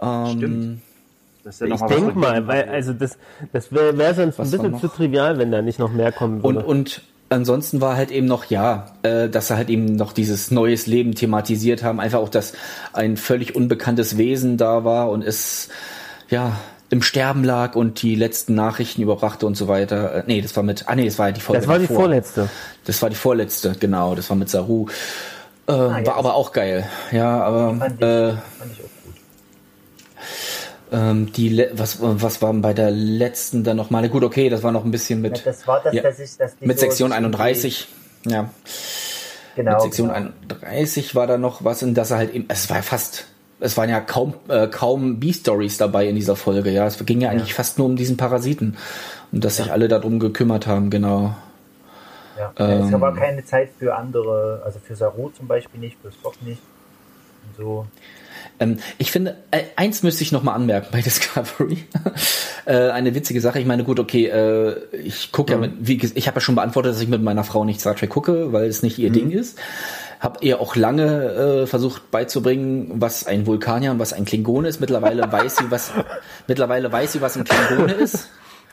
Ähm, Stimmt. Das ist ja Ich denke mal, weil also das, das wäre wär sonst ein bisschen zu trivial, wenn da nicht noch mehr kommen Und, würde. und ansonsten war halt eben noch, ja, äh, dass sie halt eben noch dieses neues Leben thematisiert haben. Einfach auch, dass ein völlig unbekanntes Wesen da war und es, ja, im Sterben lag und die letzten Nachrichten überbrachte und so weiter. Äh, nee, das war mit, ah nee, das war die Folge Das war die davor. vorletzte. Das war die vorletzte, genau, das war mit Saru. Äh, Ah, ja, war aber auch geil. Ja, aber Fand ich, äh, fand ich gut. Ähm, die was was war bei der letzten dann noch mal? Gut, okay, das war noch ein bisschen Ja, mit das war das, ja, dass ich, dass mit so Sektion irgendwie- 31. Ja, Genau. mit Sektion genau. 31 war da noch was, in das er halt eben, es war ja fast, es waren ja kaum äh, kaum B-Stories dabei in dieser Folge. Ja, es ging ja eigentlich fast nur um diesen Parasiten und dass sich alle darum gekümmert haben. Genau. Ja. Ähm, es war keine Zeit für andere, also für Saru zum Beispiel nicht, für Spock nicht. Und so. Ähm, ich finde, äh, eins müsste ich noch mal anmerken bei <laughs> Discovery. äh, eine witzige Sache. Ich meine, gut, okay, äh, ich gucke ja mit, wie, ich habe ja schon beantwortet, dass ich mit meiner Frau nicht Star Trek gucke, weil es nicht ihr Ding ist. Hab ihr auch lange äh, versucht beizubringen, was ein Vulkanier und was ein Klingone ist. Mittlerweile <laughs> weiß sie, was mittlerweile weiß sie, was ein Klingone ist.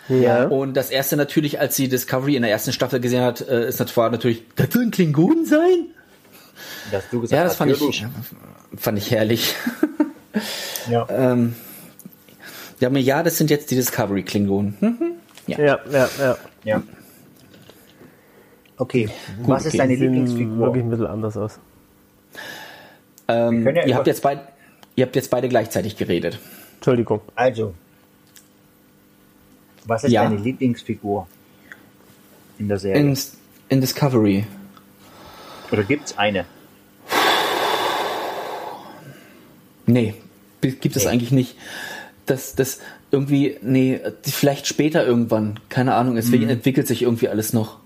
Ja. Und das erste natürlich, als sie Discovery in der ersten Staffel gesehen hat, äh, ist das war natürlich, das soll ein Klingon sein? Dass du gesagt Ja, das hast, fand ich, natürlich. fand ich herrlich. Ja. <laughs> Ähm, ja, aber ja, das sind jetzt die Discovery-Klingonen. Hm? Ja, ja, ja. ja. Okay, was ist okay. deine Lieblingsfigur? wirklich ein bisschen anders aus. Ähm, ja ihr, habt jetzt beid, ihr habt jetzt beide gleichzeitig geredet. Entschuldigung. Also, was ist Ja. deine Lieblingsfigur in der Serie? In, in Discovery. Oder gibt's eine? Nee, gibt es Nee. eigentlich nicht. Das, das irgendwie, nee, vielleicht später irgendwann. Keine Ahnung, es entwickelt sich irgendwie alles noch.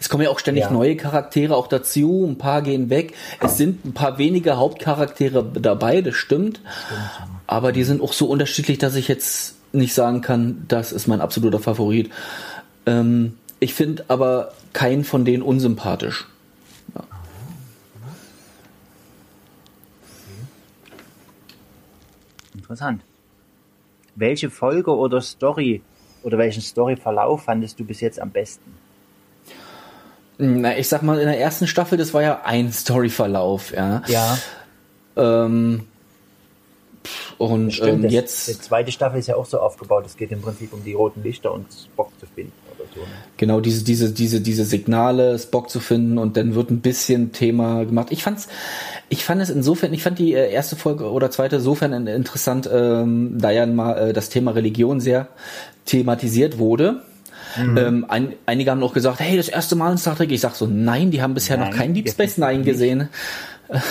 Es kommen ja auch ständig Mhm. Ja. neue Charaktere auch dazu, ein paar gehen weg. Es sind ein paar wenige Hauptcharaktere dabei, das stimmt. Aber die sind auch so unterschiedlich, dass ich jetzt nicht sagen kann, das ist mein absoluter Favorit. Ähm, ich finde aber keinen von denen unsympathisch. Interessant. Welche Folge oder Story oder welchen Storyverlauf fandest du bis jetzt am besten? Na, ich sag mal, in der ersten Staffel, das war ja ein Storyverlauf, ja. Ja, Ähm, und stimmt. ähm, das, Die jetzt, zweite Staffel ist ja auch so aufgebaut. Es geht im Prinzip um die roten Lichter und Spock zu finden oder so. ne? genau, diese, diese, diese, diese Signale, Spock zu finden und dann wird ein bisschen Thema gemacht. Ich fand's, ich fand es insofern, ich fand die äh, erste Folge oder zweite insofern in- interessant, ähm, da ja mal äh, das Thema Religion sehr thematisiert wurde. Ähm, ein, einige haben auch gesagt, hey, das erste Mal in Star Trek. Ich sag so, nein, die haben bisher Nein, noch kein Deep Space Nine gesehen.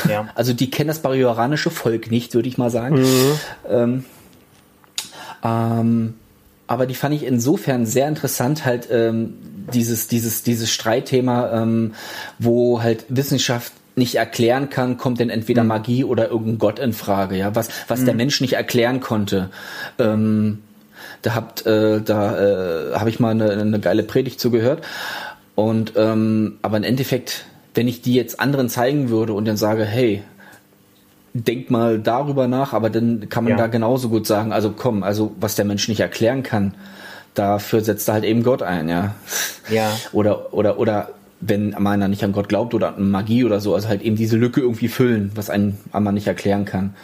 Ja. <laughs> Also die kennen das barrioranische Volk nicht, würde ich mal sagen. Ähm, ähm, aber die fand ich insofern sehr interessant, halt ähm, dieses, dieses, dieses Streitthema, ähm, wo halt Wissenschaft nicht erklären kann, kommt denn entweder Magie oder irgendein Gott in Frage, ja, was, was der Mensch nicht erklären konnte. Ähm, da habt, äh, da äh, habe ich mal eine, eine geile Predigt zugehört. Und ähm, aber im Endeffekt, wenn ich die jetzt anderen zeigen würde und dann sage, hey, denk mal darüber nach, aber dann kann man Ja. da genauso gut sagen, also komm, also was der Mensch nicht erklären kann, dafür setzt er halt eben Gott ein, ja. Ja. Oder, oder, oder wenn man nicht an Gott glaubt oder an Magie oder so, also halt eben diese Lücke irgendwie füllen, was ein man nicht erklären kann.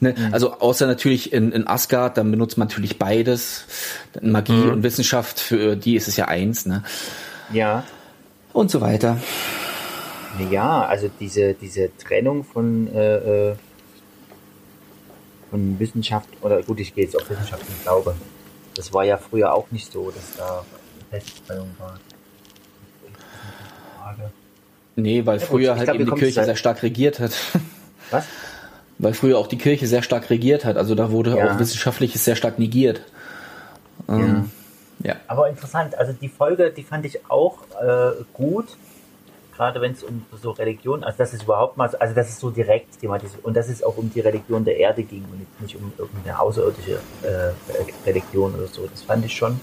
Ne? Also außer natürlich in, in Asgard, dann benutzt man natürlich beides. Magie und Wissenschaft, für die ist es ja eins, ne? Ja. Und so weiter. Ja, also diese, diese Trennung von, äh, äh, von Wissenschaft, oder gut, ich gehe jetzt auf Wissenschaft und Glaube. Das war ja früher auch nicht so, dass da eine Festtrennung war. Frage. Nee, weil Ja, früher halt glaub, eben die Kirche sehr stark regiert hat. <laughs> Was? Weil früher auch die Kirche sehr stark regiert hat. Also da wurde Ja. auch Wissenschaftliches sehr stark negiert. Ähm, ja. Aber interessant, also die Folge, die fand ich auch äh, gut, gerade wenn es um so Religion, also das ist überhaupt mal, so- also das ist so direkt thematisiert und dass es auch um die Religion der Erde ging und nicht um irgendeine außerirdische äh, Religion oder so. Das fand ich schon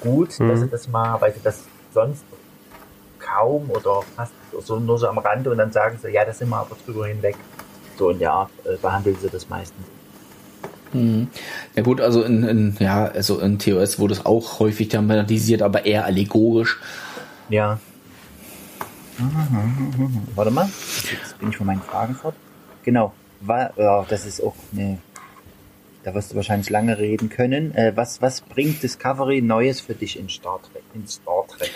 gut, dass sie das mal, weil sie das sonst kaum oder fast so nur so am Rande und dann sagen sie, ja, da sind wir aber drüber hinweg. So in der Art äh, behandeln sie das meistens. Mhm. Ja gut, also in, in ja, also in TOS wurde es auch häufig thematisiert, aber eher allegorisch. Ja, Warte mal, jetzt bin ich von meinen Fragen fort. Genau, war, das ist auch eine, da wirst du wahrscheinlich lange reden können. Äh, was, was bringt Discovery Neues für dich in Star Trek? In Star Trek?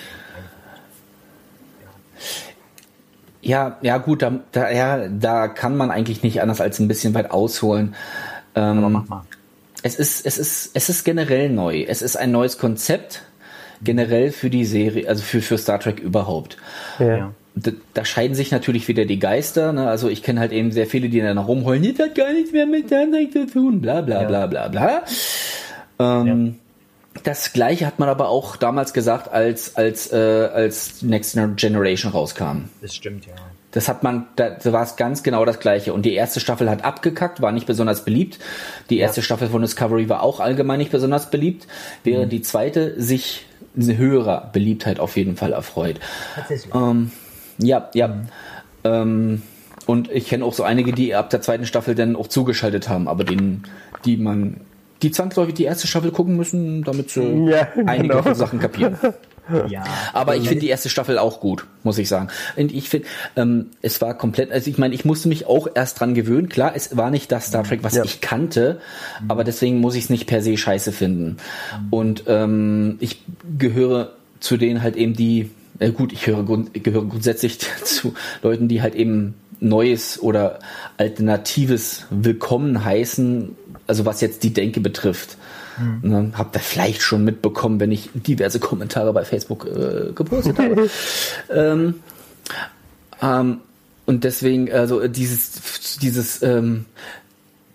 Ja, ja gut, da, da, ja, da kann man eigentlich nicht anders als ein bisschen weit ausholen. Ähm, Aber mach mal. Es ist, es ist, es ist generell neu. Es ist ein neues Konzept generell für die Serie, also für, für Star Trek überhaupt. Ja. Ja. Da, da scheiden sich natürlich wieder die Geister. Ne? Also ich kenne halt eben sehr viele, die dann rumheulen, das hat gar nichts mehr mit Star Trek zu tun, bla bla Ja. bla bla bla. Ähm, Das gleiche hat man aber auch damals gesagt, als, als, äh, als Next Generation rauskam. Das stimmt, ja. Das hat man, da, da war es ganz genau das gleiche. Und die erste Staffel hat abgekackt, war nicht besonders beliebt. Die erste Staffel von Discovery war auch allgemein nicht besonders beliebt, während die zweite sich eine höhere Beliebtheit auf jeden Fall erfreut. Ähm, ja, ja. Ähm, und ich kenne auch so einige, die ab der zweiten Staffel dann auch zugeschaltet haben, aber denen, die man, die zwangsläufig die erste Staffel gucken müssen, damit sie Ja, einige genau. Sachen kapieren. <laughs> ja. Aber ich finde die erste Staffel auch gut, muss ich sagen. Und ich finde, ähm, es war komplett, also ich meine, ich musste mich auch erst dran gewöhnen. Klar, es war nicht das Star Trek, was Ja. ich kannte, aber deswegen muss ich es nicht per se scheiße finden. Und ähm, ich gehöre zu denen halt eben die, äh, gut, ich höre grund, ich gehöre grundsätzlich <laughs> zu Leuten, die halt eben Neues oder Alternatives willkommen heißen, also was jetzt die Denke betrifft. Ne, habt ihr vielleicht schon mitbekommen, wenn ich diverse Kommentare bei Facebook äh, gepostet habe. <laughs> ähm, ähm, und deswegen, also dieses, dieses, ähm,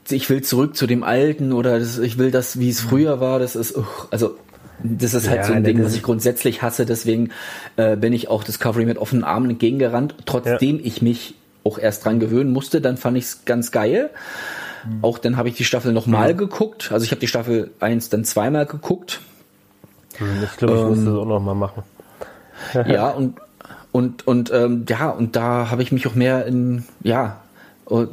ich will zurück zu dem Alten oder das, ich will das, wie es früher war, das ist, also das ist halt Ja, so ein Ding, das ich grundsätzlich hasse, deswegen äh, bin ich auch Discovery mit offenen Armen entgegengerannt, trotzdem ich mich auch erst dran gewöhnen musste, dann fand ich es ganz geil. Auch dann habe ich die Staffel nochmal geguckt. Also ich habe die Staffel 1 dann zweimal geguckt. Ich glaube, ich muss das auch noch mal machen. <laughs> ja, und und und ähm, ja, und da habe ich mich auch mehr in ja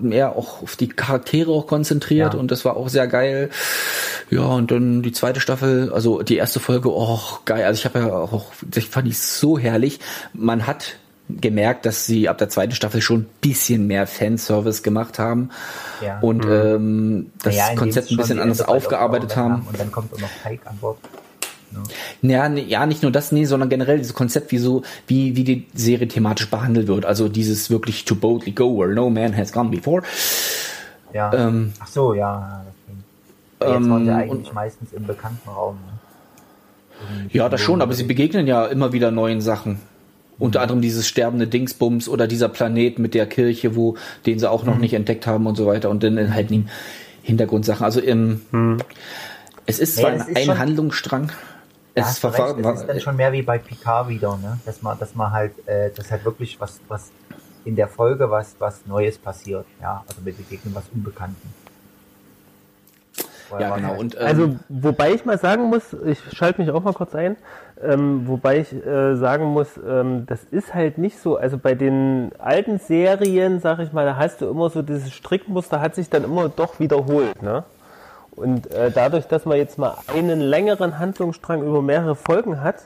mehr auch auf die Charaktere auch konzentriert Ja. und das war auch sehr geil. Ja, und dann die zweite Staffel, also die erste Folge, oh, geil. Also ich habe ja auch, das fand ich so herrlich. Man hat gemerkt, dass sie ab der zweiten Staffel schon ein bisschen mehr Fanservice gemacht haben Ja. und ähm, das indem Konzept ein bisschen anders aufgearbeitet haben. Und dann kommt auch noch Pike an Bord. Ja, nee, ja, nicht nur das, nee, sondern generell dieses Konzept, wie so, wie, wie die Serie thematisch behandelt wird. Also dieses wirklich to boldly go where no man has gone before. Ja. Ähm, Ach so, ja. Jetzt waren sie Ähm, eigentlich und- meistens im bekannten Raum. Ne? Ja, das schon, aber sie begegnen ja immer wieder neuen Sachen. Unter anderem dieses sterbende Dingsbums oder dieser Planet mit der Kirche, wo den sie auch noch nicht entdeckt haben und so weiter und dann halt die Hintergrundsachen. Also im, es ist Nee, zwar ein, ist ein schon- Handlungsstrang. Es ist verfahren. das ist dann schon mehr wie bei Picard wieder, ne? Dass man, dass man halt, äh, dass halt wirklich was, was in der Folge was, was Neues passiert. Ja, also wir begegnen was Unbekannten. Ja, genau. Und ähm, Also, wobei ich mal sagen muss, ich schalte mich auch mal kurz ein, ähm, wobei ich äh, sagen muss, ähm, das ist halt nicht so, also bei den alten Serien, sag ich mal, da hast du immer so dieses Strickmuster, hat sich dann immer doch wiederholt, ne? Und äh, dadurch, dass man jetzt mal einen längeren Handlungsstrang über mehrere Folgen hat,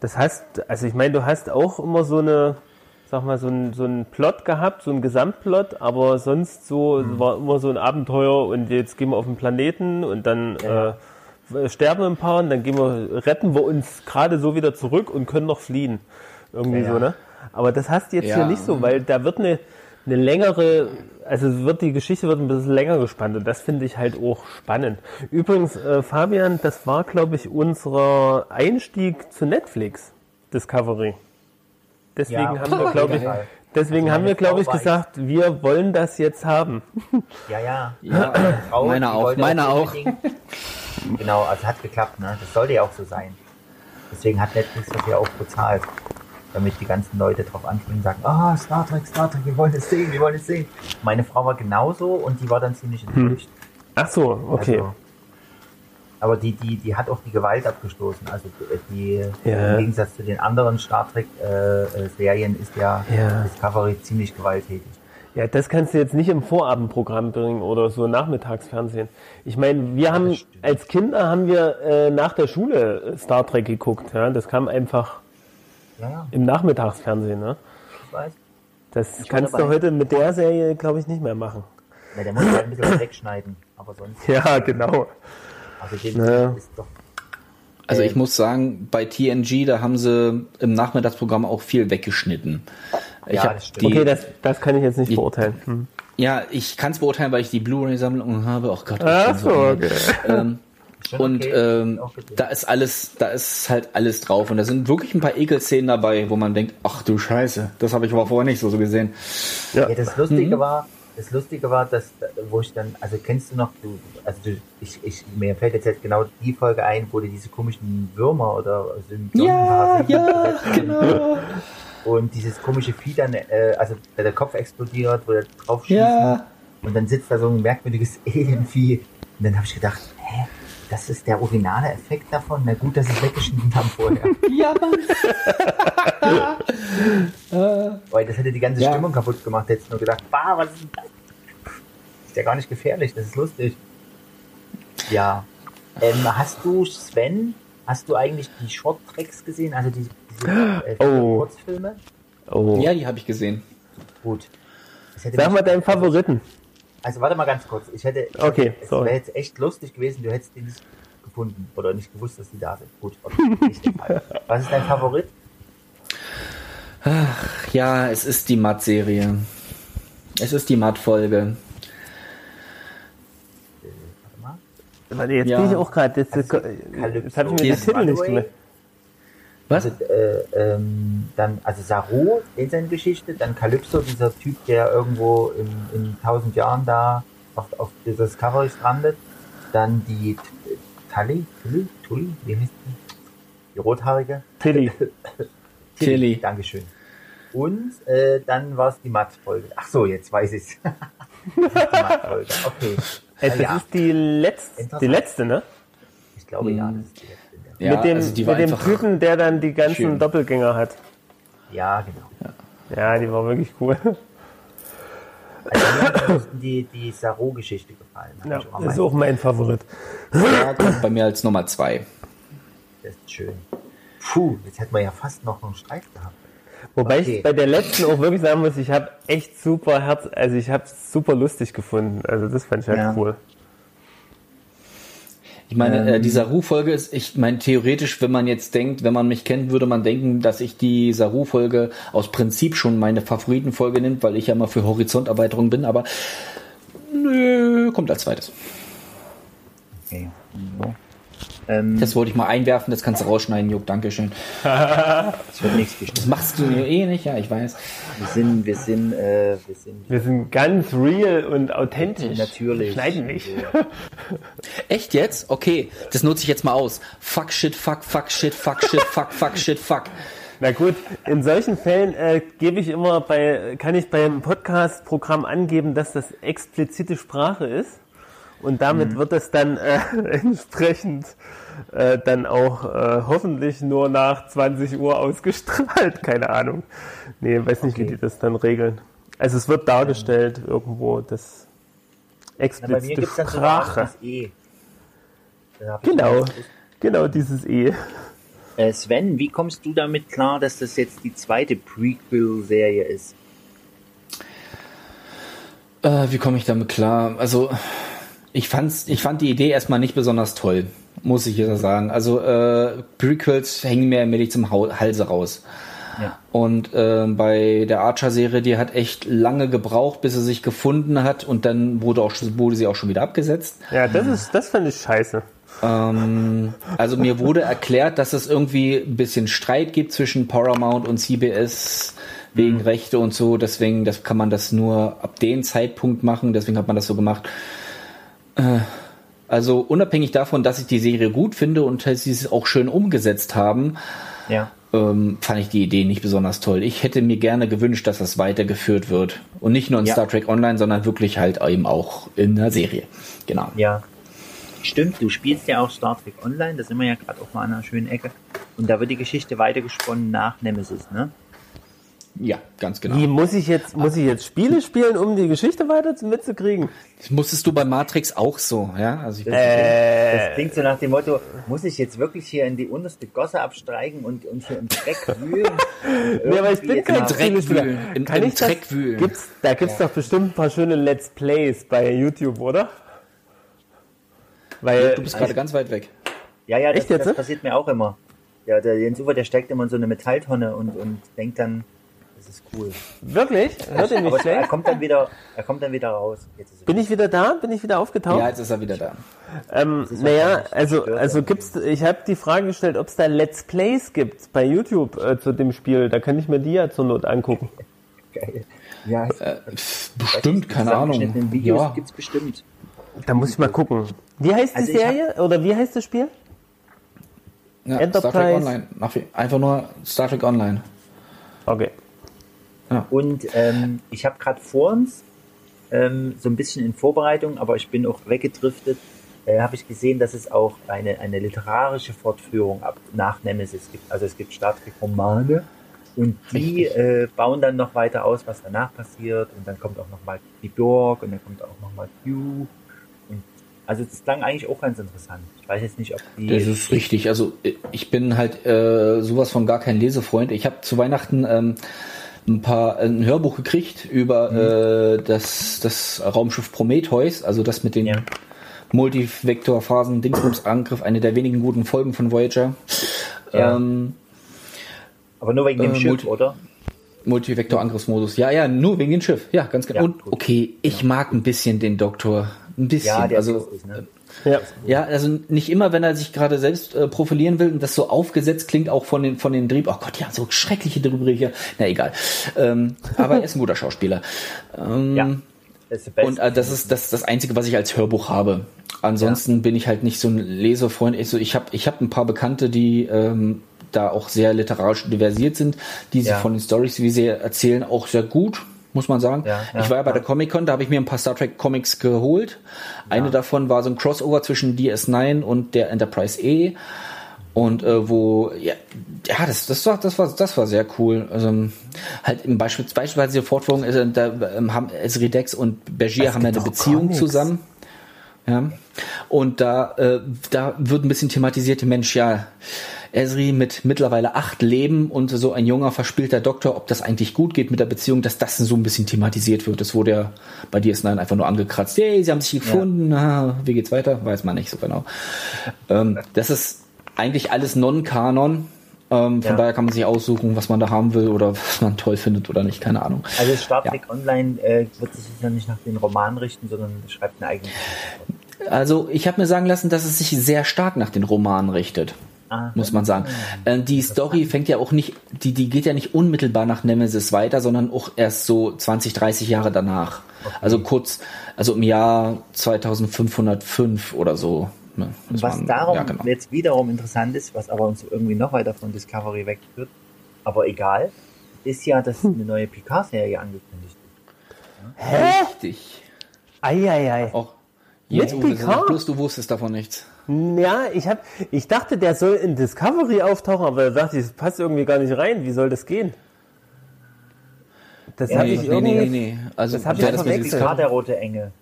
das heißt, also ich meine, du hast auch immer so eine, sag mal, so einen so einen Plot gehabt, so einen Gesamtplot, aber sonst so Mhm. war immer so ein Abenteuer und jetzt gehen wir auf den Planeten und dann äh, sterben ein paar und dann gehen wir, retten wir uns gerade so wieder zurück und können noch fliehen. Irgendwie Ja, ja. so, ne? Aber das hast du jetzt Ja. hier nicht so, weil da wird eine, eine längere, also wird die Geschichte wird ein bisschen länger gespannt und das finde ich halt auch spannend. Übrigens, äh, Fabian, das war, glaube ich, unser Einstieg zu Netflix Discovery. Deswegen Ja, haben wir, glaube ich, <laughs> deswegen Also haben wir, glaube ich, gesagt, wir wollen das jetzt haben. <laughs> Ja, ja. Ja, Meine Frau, meine auch, meine auch. Genau, also hat geklappt, ne? Das sollte ja auch so sein. Deswegen hat Netflix das ja auch bezahlt. Damit die ganzen Leute drauf anspringen und sagen, ah, Star Trek, Star Trek, wir wollen es sehen, wir wollen es sehen. Meine Frau war genauso und die war dann ziemlich enttäuscht. Ach so, okay. Also, aber die, die, die hat auch die Gewalt abgestoßen. Also die, Ja. im Gegensatz zu den anderen Star Trek äh, äh, ist ja, Ja. Discovery ziemlich gewalttätig. Ja, das kannst du jetzt nicht im Vorabendprogramm bringen oder so Nachmittagsfernsehen. Ich meine, wir haben als Kinder haben wir äh, nach der Schule Star Trek geguckt. Ja, das kam einfach Ja, ja, Im Nachmittagsfernsehen, ne? ich weiß. Das Ich kannst du heute mit der Serie, glaube ich, nicht mehr machen. Na, der muss halt ein bisschen <laughs> wegschneiden, aber sonst, Ja, genau. Also Naja. doch, Also Äh, ich muss sagen, bei TNG, da haben sie im Nachmittagsprogramm auch viel weggeschnitten. Ich Ja, das die, Okay, das, das kann ich jetzt nicht die- beurteilen. Hm. ja, ich kann es beurteilen, weil ich die Blu-ray-Sammlung habe. Oh Gott. Ach so, okay. ähm, und okay, ähm, da ist alles, da ist halt alles drauf und da sind wirklich ein paar Ekelszenen dabei, wo man denkt, ach du Scheiße, das habe ich aber vorher nicht so, so gesehen. Ja, das Mhm. Lustige war, das Lustige war, dass, wo ich dann, also kennst du noch, du, also du, ich, ich, mir fällt jetzt halt genau die Folge ein, wo du diese komischen Würmer oder Symbionten ja, genau. und dieses komische Vieh dann, äh, also der Kopf explodiert, wo er drauf schießt Ja. und dann sitzt da so ein merkwürdiges <laughs> Alienvieh und dann habe ich gedacht, hä, das ist der originale Effekt davon? Na gut, dass sie es weggeschnitten haben vorher. <laughs> Ja, Mann. <laughs> Weil das hätte die ganze Ja. Stimmung kaputt gemacht. Hättest nur gedacht, bah, was ist denn das? Ist ja gar nicht gefährlich, das ist lustig. Ja. Ähm, hast du, Sven, hast du eigentlich die Short Tracks gesehen? Also die, diese äh, Oh. Kurzfilme? Oh. Ja, die habe ich gesehen. Gut. Sag mal deinen Favoriten. Also warte mal ganz kurz. Ich hätte, ich Okay, hätte, es sorry. wäre jetzt echt lustig gewesen, du hättest die nicht gefunden oder nicht gewusst, dass die da sind. Gut, okay, nicht der Fall. <laughs> Was ist dein Favorit? Ja, es ist die Matt-Serie. Es ist die Matt-Folge. Warte mal. Warte, jetzt Ja. bin ich auch gerade. Jetzt, jetzt, Calypso. jetzt habe ich mir den. Titel nicht gemerkt. Was? Also, äh, ähm, dann, also Saru, in seiner Geschichte, dann Calypso, dieser Typ, der irgendwo in, in tausend Jahren da auf, auf dieser Discovery strandet. Dann die Tully, Tully, Tully, wie heißt die? Die rothaarige? Tilly. <laughs> Tilly. Dankeschön. Und äh, dann war es die Matt-Folge. Ach so, jetzt weiß ich's. <laughs> die Matt-Folge. Okay. Äh, Na Das ja, ist die letzte, die letzte, ne? ich glaube ja, das ist die letzte. Ja, mit dem, also mit dem Typen, der dann die ganzen schön. Doppelgänger hat. Ja, genau. Ja, die war wirklich cool. Also mir hat die, die Saru-Geschichte gefallen. Ja, ich auch das ist auch mein Favorit. Ja, kommt <laughs> bei mir als Nummer zwei. Das ist schön. Puh, jetzt hätten wir ja fast noch einen Streit gehabt. Wobei Okay. ich bei der letzten auch wirklich sagen muss, ich habe echt super Herz, also ich habe es super lustig gefunden. Also das fand ich halt Ja. cool. Ich meine, Ähm. äh, die Saru-Folge ist, ich meine, theoretisch, wenn man jetzt denkt, wenn man mich kennt, würde man denken, dass ich die Saru-Folge aus Prinzip schon meine Favoritenfolge nimmt, weil ich ja mal für Horizonterweiterung bin, aber nö, kommt als zweites. Okay. Ähm, Das wollte ich mal einwerfen, das kannst du rausschneiden, Juck, Dankeschön. <laughs> das wird nichts Das geschnitten. machst du mir eh nicht, ja, ich weiß. Wir sind, wir sind, äh, wir sind Wir sind ganz real und authentisch. natürlich. Schneiden nicht. <laughs> Echt jetzt? Okay, das nutze ich jetzt mal aus. Fuck shit, fuck, fuck shit, fuck shit, fuck, fuck shit, fuck. <laughs> Na gut, in solchen Fällen äh, gebe ich immer bei, kann ich beim Podcast-Programm angeben, dass das explizite Sprache ist. Und damit wird es dann äh, <laughs> entsprechend äh, dann auch äh, hoffentlich nur nach 20 Uhr ausgestrahlt. <laughs> Keine Ahnung. Nee, weiß nicht, wie Okay. die das dann regeln. Also es wird dargestellt irgendwo, das Na, bei mir explizite gibt es dann so Sprache. das E. Genau, genau dieses E. Äh, Sven, wie kommst du damit klar, dass das jetzt die zweite Prequel-Serie ist? Äh, wie komme ich damit klar? Also, ich, fand's, ich fand die Idee erstmal nicht besonders toll, muss ich jetzt sagen. Also, äh, Prequels hängen mir allmählich zum Halse raus. Ja. Und äh, bei der Archer-Serie, die hat echt lange gebraucht, bis sie sich gefunden hat und dann wurde, auch, wurde sie auch schon wieder abgesetzt. Ja, das ist, das finde ich scheiße. Ähm, also mir wurde erklärt, dass es irgendwie ein bisschen Streit gibt zwischen Paramount und CBS wegen Rechte und so. Deswegen, das kann man das nur ab dem Zeitpunkt machen. Deswegen hat man das so gemacht. Äh, also unabhängig davon, dass ich die Serie gut finde und dass sie es auch schön umgesetzt haben, Ja. ähm, fand ich die Idee nicht besonders toll. Ich hätte mir gerne gewünscht, dass das weitergeführt wird. Und nicht nur in Ja. Star Trek Online, sondern wirklich halt eben auch in der Serie. Genau. Ja. Stimmt, du spielst ja auch Star Trek Online, da sind wir ja gerade auch mal an einer schönen Ecke. Und da wird die Geschichte weitergesponnen nach Nemesis, ne? Ja, ganz genau. Wie muss ich jetzt, muss ich jetzt Spiele spielen, um die Geschichte weiter mitzukriegen? Das musstest du bei Matrix auch so, ja? Also ich, Äh. Das klingt so nach dem Motto, muss ich jetzt wirklich hier in die unterste Gosse absteigen und, und hier im Dreck wühlen? <laughs> Nee, aber ich bin kein jetzt mal- Dreck Spielespieler. wühlen, im- Kann im ich das- Dreck wühlen. Gibt's, da gibt's doch bestimmt ein paar schöne Let's Plays bei YouTube, oder? Weil, du bist gerade ganz weit weg. Ja, ja, das, Echt jetzt, das passiert mir auch immer. Ja, der Jens Ufer, der steckt immer in so eine Metalltonne und, und denkt dann, das ist cool. wirklich? Hört ihr mich Aber er schlecht? kommt dann wieder, er kommt dann wieder raus. Jetzt ist es Bin ich wieder da? Bin ich wieder aufgetaucht? Ja, jetzt ist er wieder da. Ähm, naja, wahrscheinlich also, also gibt's, ich habe die Frage gestellt, ob es da Let's Plays gibt bei YouTube äh, zu dem Spiel. Da kann ich mir die ja zur Not angucken. geil. Ja, Pff, Bestimmt, keine Ahnung. Videos Ja. gibt's bestimmt. Da muss ich mal gucken. Wie heißt die Also Serie? Oder wie heißt das Spiel? ja, Enterprise. Star Trek Online. Einfach nur Star Trek Online. Okay. Und ähm, ich habe gerade vor uns, ähm, so ein bisschen in Vorbereitung, aber ich bin auch weggedriftet, äh, habe ich gesehen, dass es auch eine, eine literarische Fortführung ab, nach Nemesis gibt. Also es gibt Star Trek Romane und die äh, bauen dann noch weiter aus, was danach passiert und dann kommt auch noch mal die Borg und dann kommt auch noch mal Q. Und, also das klang eigentlich auch ganz interessant. Ich weiß jetzt nicht, ob die... Das ist richtig. Also äh, ich bin halt äh, sowas von gar kein Lesefreund. Ich habe zu Weihnachten ähm, ein paar ein Hörbuch gekriegt über äh, das das Raumschiff Prometheus, also das mit den Ja. Multivektorphasen Dingsbums-Angriff, eine der wenigen guten Folgen von Voyager. Ja. Ähm, aber nur wegen dem äh, Schiff, Multi- oder? Multivektor-Angriffsmodus. Ja, ja, nur wegen dem Schiff. Ja, ganz genau. Ja, Und okay, ich mag ein bisschen den Doktor. Ein bisschen. Ja, der also, ist ne? Ja. Ja, also nicht immer, wenn er sich gerade selbst äh, profilieren will und das so aufgesetzt klingt, auch von den von den Dreh. Oh Gott, ja, so schreckliche Drehbücher. Na egal. Ähm, aber er ist ein guter Schauspieler. Ähm, Ja. Und äh, das ist das, das Einzige, was ich als Hörbuch habe. Ansonsten bin ich halt nicht so ein Leserfreund. Also ich habe ich hab ein paar Bekannte, die ähm, da auch sehr literarisch diversiert sind, die sich Ja. von den Stories, wie sie erzählen, auch sehr gut, muss man sagen. Ja, ja, ich war ja bei der Comic-Con, da habe ich mir ein paar Star Trek Comics geholt. Eine davon war so ein Crossover zwischen DS9 und der Enterprise E. Und äh, wo, ja, ja, das, das war, das war, das war sehr cool. Also halt im Beispiel, beispielsweise die Fortführung, äh, da ähm, haben Esri Dex und Bergier Es haben eine Beziehung Comics. zusammen. Ja. Und da, äh, da wird ein bisschen thematisiert, Mensch, ja, Esri mit mittlerweile acht Leben und so ein junger verspielter Doktor, ob das eigentlich gut geht mit der Beziehung, dass das so ein bisschen thematisiert wird. Das wurde ja bei DS9 einfach nur angekratzt. Hey, sie haben sich gefunden, ah, wie geht's weiter? Weiß man nicht so genau. Ähm, das ist eigentlich alles Non-Kanon. Ähm, von Ja. daher kann man sich aussuchen, was man da haben will oder was man toll findet oder nicht, keine Ahnung. Also Star Ja. Trek Online äh, wird sich ja nicht nach den Romanen richten, sondern schreibt eine eigene. Also ich habe mir sagen lassen, dass es sich sehr stark nach den Romanen richtet. Ah, muss man sagen. Äh, die Story fängt ja auch nicht, die, die geht ja nicht unmittelbar nach Nemesis weiter, sondern auch erst so 20, 30 Jahre danach. Also kurz, also im Jahr 2505 oder so. ne, Was man- darum ja, genau. jetzt wiederum interessant ist, was aber uns irgendwie noch weiter von Discovery wegführt, aber egal, ist ja, dass Hm. eine neue Picard-Serie angekündigt ist. Richtig. Eieiei. Auch Mit Picard? bloß du wusstest davon nichts. Ja, ich hab, ich dachte, der soll in Discovery auftauchen, aber da dachte ich, das passt irgendwie gar nicht rein. Wie soll das gehen? Das habe nee, ich nee, irgendwie. nee, nee. Also Das hab ich das verwechselt. Picard, der rote Engel.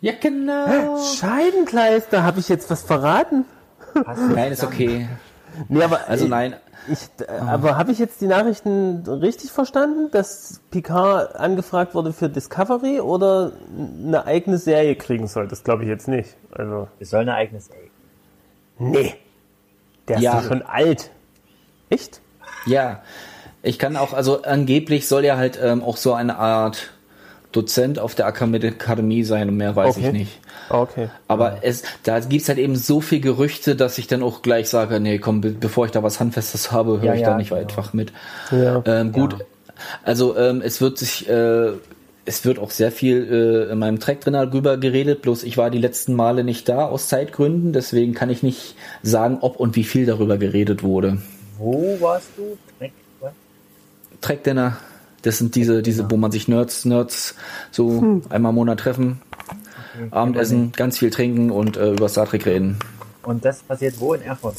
Ja, genau. Scheibenkleister, habe ich jetzt was verraten? Nein, ist okay. Nee, aber Also nein. Ich, äh, aber habe ich jetzt die Nachrichten richtig verstanden, dass Picard angefragt wurde für Discovery oder eine eigene Serie kriegen soll? Das glaube ich jetzt nicht. Also Es soll eine eigene Serie. nee, der ist Ja. doch schon alt. Echt? Ja, ich kann auch, also angeblich soll er halt ähm, auch so eine Art Dozent auf der Akademie sein und mehr weiß Okay. ich nicht. Okay. Aber es, da gibt's halt eben so viel Gerüchte, dass ich dann auch gleich sage, nee, komm, be bevor ich da was Handfestes habe, höre Ja, ich ja, da nicht genau. einfach mit. Ja. Ähm, gut, also ähm, es wird sich, äh, es wird auch sehr viel äh, in meinem Track drin darüber geredet, bloß ich war die letzten Male nicht da aus Zeitgründen, deswegen kann ich nicht sagen, ob und wie viel darüber geredet wurde. Wo warst du? Was? Track Dinner, das sind diese, diese, wo man sich Nerds, Nerds so einmal im Monat treffen, Abendessen, ganz viel trinken und äh, über Star Trek reden. Und das passiert wo in Erfurt?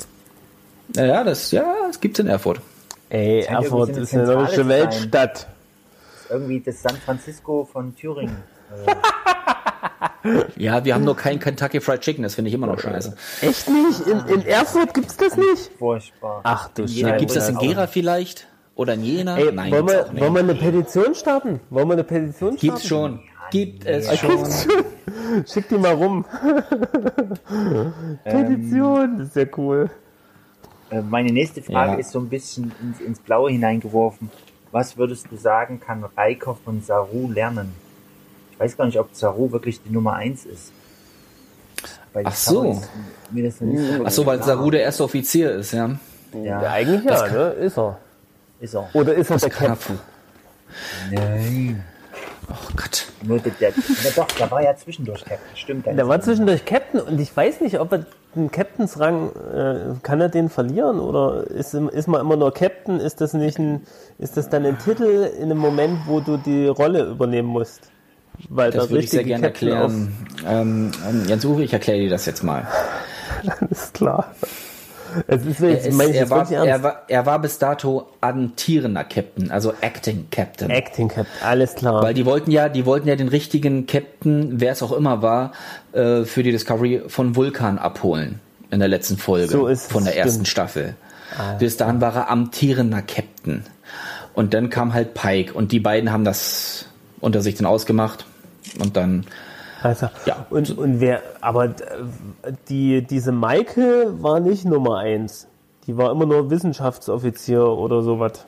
Naja, das, ja, das gibt's in Erfurt. Ey, Erfurt ist eine sein. Weltstadt. Irgendwie das San Francisco von Thüringen. <laughs> Ja, wir haben nur kein Kentucky Fried Chicken, das finde ich immer noch scheiße. Echt nicht? In, in Erfurt gibt's das nicht? Furchtbar. Ach du Scheiße. Gibt es das in. Gera vielleicht? Oder in Jena? Ey, Nein, wollen, wir, wollen wir eine Petition starten? Wollen wir eine Petition starten? Gibt's schon. Gibt es schon. Gibt's schon. Schick die mal rum. Petition, das ist ja cool. Äh, Meine nächste Frage Ja. ist so ein bisschen ins, ins Blaue hineingeworfen. Was würdest du sagen, kann Reiko von Saru lernen? Ich weiß gar nicht, ob Saru wirklich die Nummer 1 ist. Weil Ach so. das so Ach so, weil klar. Saru der erste Offizier ist, ja. Ja, Ja, eigentlich ja, ne? Ist er. ist er. Oder ist er der kann er- Captain? Nein. Oh Gott. Nur der, der, der, doch, der war ja zwischendurch Captain. Stimmt. da war zwischendurch Captain und ich weiß nicht, ob er den Captainsrang, äh, kann er den verlieren oder ist, ist man immer nur Captain? Ist das nicht ein, ist das dann ein Titel in einem Moment, wo du die Rolle übernehmen musst? Weil Das würde ich sehr gerne Captain erklären. Ähm, ähm, Jens Uwe, ich erkläre dir das jetzt mal. <laughs> Ist klar. Es ist Er, jetzt, ist, meine ich er, war, er, war, er war bis dato amtierender Captain, also Acting Captain. Acting Captain, alles klar. Weil die wollten ja, die wollten ja den richtigen Captain, wer es auch immer war, äh, für die Discovery von Vulkan abholen in der letzten Folge So ist es, von der ersten stimmt. Staffel. Bis dahin war er amtierender Captain. Und dann kam halt Pike und die beiden haben das unter sich dann ausgemacht und dann Also, Ja. Und, und wer, aber äh, die, diese Maike war nicht Nummer eins. Die war immer nur Wissenschaftsoffizier oder sowas.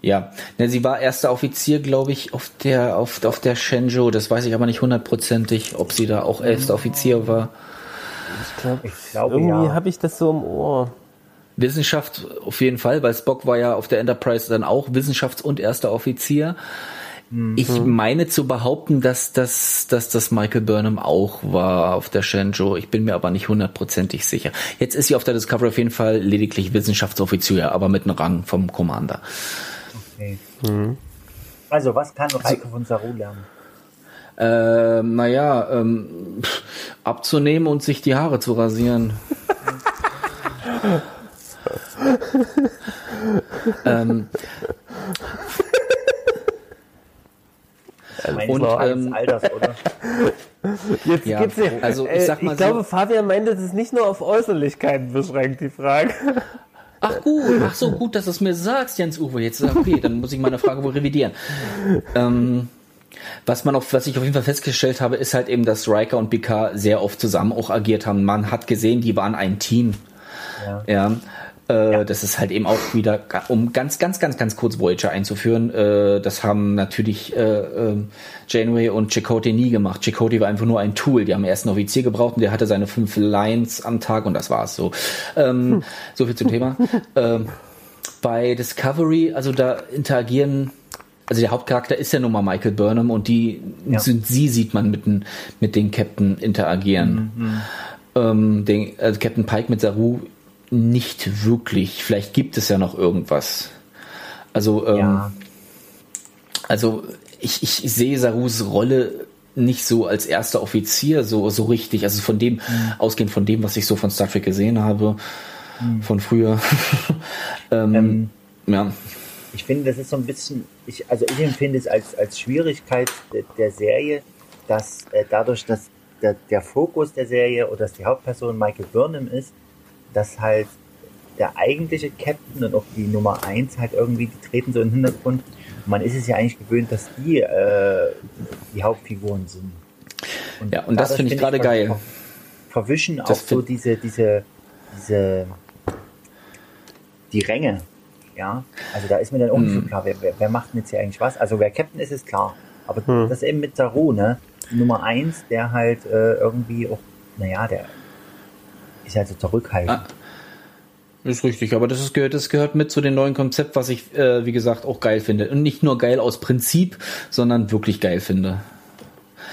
Ja, ne, sie war erster Offizier, glaube ich, auf der auf, auf der Shenzhou. Das weiß ich aber nicht hundertprozentig, ob sie da auch erster Offizier war. Ich glaube, Ich glaube, irgendwie ja. habe ich das so im Ohr. Wissenschaft auf jeden Fall, weil Spock war ja auf der Enterprise dann auch Wissenschafts- und erster Offizier. Ich meine zu behaupten, dass das, dass das Michael Burnham auch war auf der Shenzhou. Ich bin mir aber nicht hundertprozentig sicher. Jetzt ist sie auf der Discovery auf jeden Fall lediglich Wissenschaftsoffizier, aber mit einem Rang vom Commander. Okay. Also, was kann Reiko von Saru lernen? Ähm, naja, ähm, pff, abzunehmen und sich die Haare zu rasieren. <laughs> ähm, Und, ähm, Alters, oder? <laughs> Jetzt Ja, geht's ja. also ich äh, sag mal ich so- glaube, Fabian meinte, das ist nicht nur auf Äußerlichkeiten beschränkt, die Frage. ach gut, ach so gut, dass du es mir sagst, Jens Uwe. Jetzt okay, dann muss ich meine Frage wohl revidieren. Ähm, was man auf, was ich auf jeden Fall festgestellt habe, ist halt eben, dass Riker und Picard sehr oft zusammen auch agiert haben. Man hat gesehen, die waren ein Team. Ja. Ja. Äh, Das ist halt eben auch wieder, um ganz, ganz, ganz, ganz kurz Voyager einzuführen. Äh, das haben natürlich äh, ähm, Janeway und Chakotay nie gemacht. Chakotay war einfach nur ein Tool. Die haben erst einen Offizier gebraucht und der hatte seine fünf Lines am Tag und das war's so. Ähm, So viel zum Thema. <laughs> ähm, bei Discovery, also da interagieren, also der Hauptcharakter ist ja nun mal Michael Burnham und die Ja. sind, sie sieht man mit den, mit den Captain interagieren. Ähm, den, also Captain Pike mit Saru nicht wirklich. Vielleicht gibt es ja noch irgendwas. Also, ähm, Ja. also ich, ich sehe Sarus Rolle nicht so als erster Offizier so, so richtig. Also von dem, ausgehend von dem, was ich so von Star Trek gesehen habe, von früher. <laughs> ähm, Ähm, ja. Ich finde, das ist so ein bisschen, ich, also ich empfinde es als, als Schwierigkeit der, der Serie, dass äh, dadurch, dass der, der Fokus der Serie oder dass die Hauptperson Michael Burnham ist, dass halt der eigentliche Captain und auch die Nummer 1 halt irgendwie, die treten so in den Hintergrund. Und man ist es ja eigentlich gewöhnt, dass die äh, die Hauptfiguren sind. Ja, und das finde ich gerade geil. ver- Verwischen auch Das so find- diese, diese, diese, die Ränge. Ja, also da ist mir dann auch nicht so Hm. klar, wer, wer, wer macht denn jetzt hier eigentlich was? Also wer Captain ist, ist klar. Aber das eben mit Saru, ne? Nummer eins, der halt äh, irgendwie auch, naja, der ist halt so zurückhaltend. Ah. Ist richtig, aber das, ist, gehört, das gehört mit zu dem neuen Konzept, was ich, äh, wie gesagt, auch geil finde. Und nicht nur geil aus Prinzip, sondern wirklich geil finde.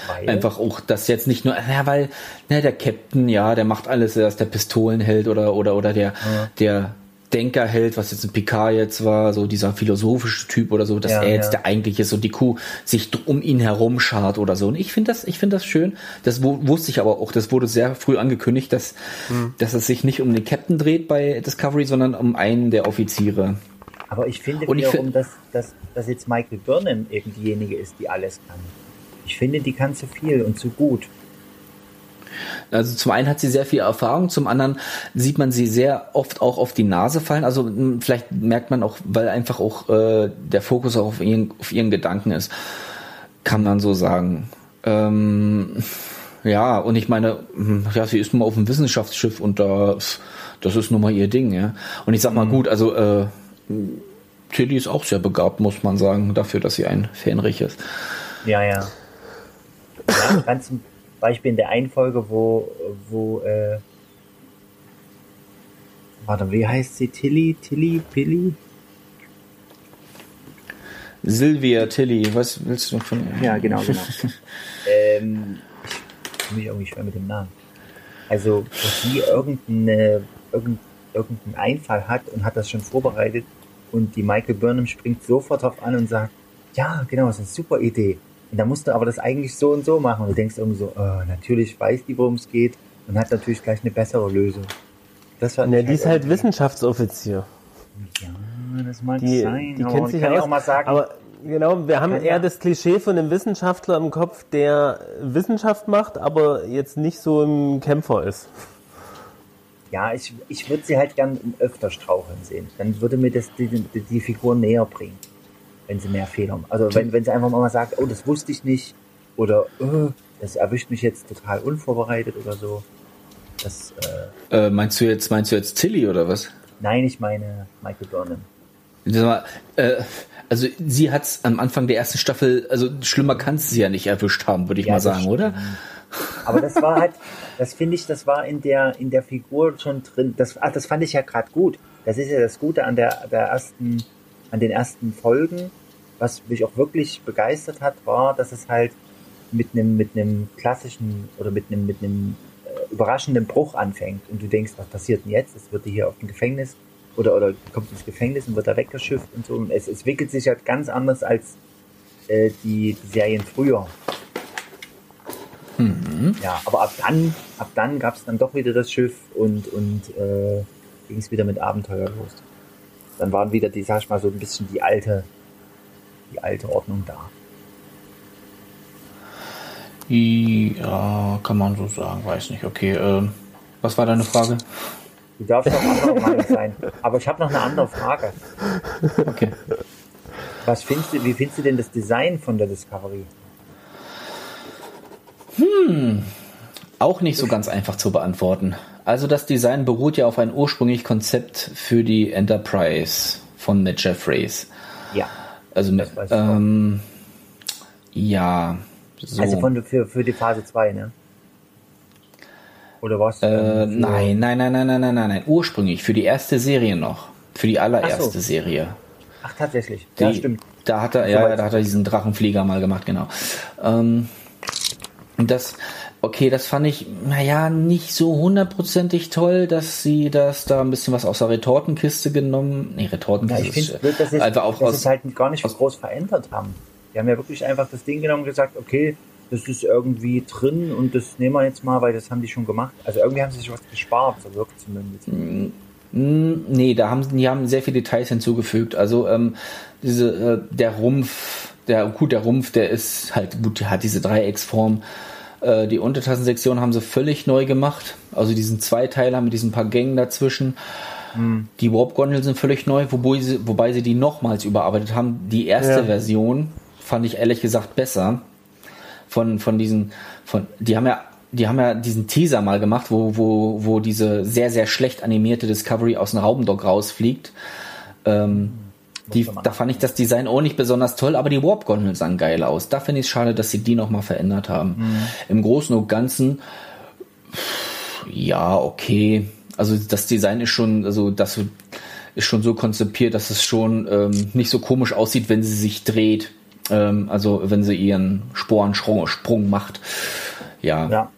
weil, Einfach auch, dass jetzt nicht nur, ja, weil, ne, der Captain, ja, der macht alles, er ist der Pistolenheld oder, oder, oder der, der Denkerheld, was jetzt ein Picard jetzt war, so dieser philosophische Typ oder so, dass Ja, er jetzt ja. der eigentliche so die Kuh sich um ihn herum schart oder so. Und ich finde das, ich finde das schön. Das wu- wusste ich aber auch, das wurde sehr früh angekündigt, dass, dass es sich nicht um den Captain dreht bei Discovery, sondern um einen der Offiziere. Aber ich finde Und ich wiederum, find- dass, dass, dass jetzt Michael Burnham eben diejenige ist, die alles kann. Ich finde, die kann zu viel und zu gut. Also zum einen hat sie sehr viel Erfahrung, zum anderen sieht man sie sehr oft auch auf die Nase fallen. Also mh, vielleicht merkt man auch, weil einfach auch äh, der Fokus auch auf ihren, auf ihren Gedanken ist, kann man so sagen. Ähm, ja, und ich meine, mh, ja, sie ist nun mal auf einem Wissenschaftsschiff und da, das ist nun mal ihr Ding, ja. Und ich sag mal gut, also äh, Tilly ist auch sehr begabt, muss man sagen, dafür, dass sie ein Fähnrich ist. Ja, ja. ja ganz Beispiel in der einen Folge, wo, wo, äh, warte, wie heißt sie? Tilly? Tilly? Pilly? Sylvia Tilly, was willst du von ihr? Ja, genau, genau. <laughs> ähm, ich bin mir irgendwie schwer mit dem Namen. Also, dass sie irgendeine, irgendein, irgendeinen Einfall hat und hat das schon vorbereitet und die Michael Burnham springt sofort drauf an und sagt, ja, genau, das ist eine super Idee. Und da musst du aber das eigentlich so und so machen. Und du denkst irgendwie so, oh, natürlich weiß die, worum es geht und hat natürlich gleich eine bessere Lösung. Das war Ne, die ist halt Wissenschaftsoffizier. Ja, das mag Die, sein. die aber kennt ich sich ja auch mal sagen, aber genau, wir haben eher ja- das Klischee von einem Wissenschaftler im Kopf, der Wissenschaft macht, aber jetzt nicht so ein Kämpfer ist. Ja, ich, ich würde sie halt gern öfter straucheln sehen. Dann würde mir das die, die, die Figur näher bringen, wenn sie mehr Fehler machen. Also wenn, wenn sie einfach mal sagt, oh, das wusste ich nicht, oder äh, das erwischt mich jetzt total unvorbereitet oder so. Das, äh, Äh, meinst du jetzt, meinst du jetzt Tilly oder was? nein, ich meine Michael Burnham. Mal, äh, also sie hat's am Anfang der ersten Staffel, also schlimmer kann sie ja nicht erwischt haben, würde ich Ja, mal sagen, stimmt. oder? Aber das war halt, das finde ich, das war in der, in der Figur schon drin. Das, ach, das fand ich ja gerade gut. Das ist ja das Gute an der, der ersten, an den ersten Folgen. Was mich auch wirklich begeistert hat, war, dass es halt mit einem, mit einem klassischen oder mit einem, mit einem äh, überraschenden Bruch anfängt. Und du denkst, was passiert denn jetzt? Es wird hier auf dem Gefängnis oder, oder kommt ins Gefängnis und wird da weggeschifft und so. Und es, es entwickelt sich halt ganz anders als äh, die, die Serien früher. Ja, aber ab dann, ab dann gab es dann doch wieder das Schiff und, und äh, ging es wieder mit Abenteuer los. Dann waren wieder die, sag ich mal, so ein bisschen die alte, die alte Ordnung da. Ja, kann man so sagen, weiß nicht. Okay, ähm, was war deine Frage? Du darfst auch anderer Meinung sein. Aber ich habe noch eine andere Frage. Okay. Was findest du, wie findest du denn das Design von der Discovery? Auch nicht so ganz einfach zu beantworten. Also das Design beruht ja auf ein ursprünglich Konzept für die Enterprise von Matt Jeffreys. Ja. Also Das weiß ähm, ja, so. Also von, für, für die Phase 2, ne? Oder was? äh, Ähm, für- nein, nein, nein, nein, nein, nein, nein, nein. Ursprünglich für die erste Serie noch, für die allererste Ach so. Serie. Ach, tatsächlich. Die, ja, stimmt. Da hat er, So ja, da hat er diesen Drachenflieger mal gemacht, genau. Ähm, das, okay, das fand ich, naja, nicht so hundertprozentig toll, dass sie das da ein bisschen was aus der Retortenkiste genommen, nee, Ja, Retortenkiste ich finde ist, blöd, dass sie einfach auch dass aus, es halt gar nicht so groß verändert haben. Die haben ja wirklich einfach das Ding genommen und gesagt, okay, das ist irgendwie drin und das nehmen wir jetzt mal, weil das haben die schon gemacht. Also irgendwie haben sie sich was gespart, so wirkt zumindest. Mm, Nee, da haben die haben sehr viele Details hinzugefügt. Also ähm, diese äh, der Rumpf, der gut der Rumpf, der ist halt gut, der hat diese Dreiecksform. Äh, die Untertassensektion haben sie völlig neu gemacht. Also diesen Zweiteiler mit diesen paar Gängen dazwischen. Die Warp-Gondeln sind völlig neu, wobei sie, wobei sie die nochmals überarbeitet haben. Die erste Ja. Version fand ich ehrlich gesagt besser. Von, von diesen, von, die haben ja, die haben ja diesen Teaser mal gemacht, wo, wo, wo diese sehr, sehr schlecht animierte Discovery aus dem Raubendock rausfliegt. Ähm, die, da fand ich das Design auch nicht besonders toll, aber die Warp-Gondeln sahen geil aus. Da finde ich es schade, dass sie die nochmal verändert haben. Im Großen und Ganzen, ja, okay. Also das Design ist schon, also das ist schon so konzipiert, dass es schon ähm, nicht so komisch aussieht, wenn sie sich dreht. Ähm, also wenn sie ihren Sporensprung Sprung macht. Ja. Ja.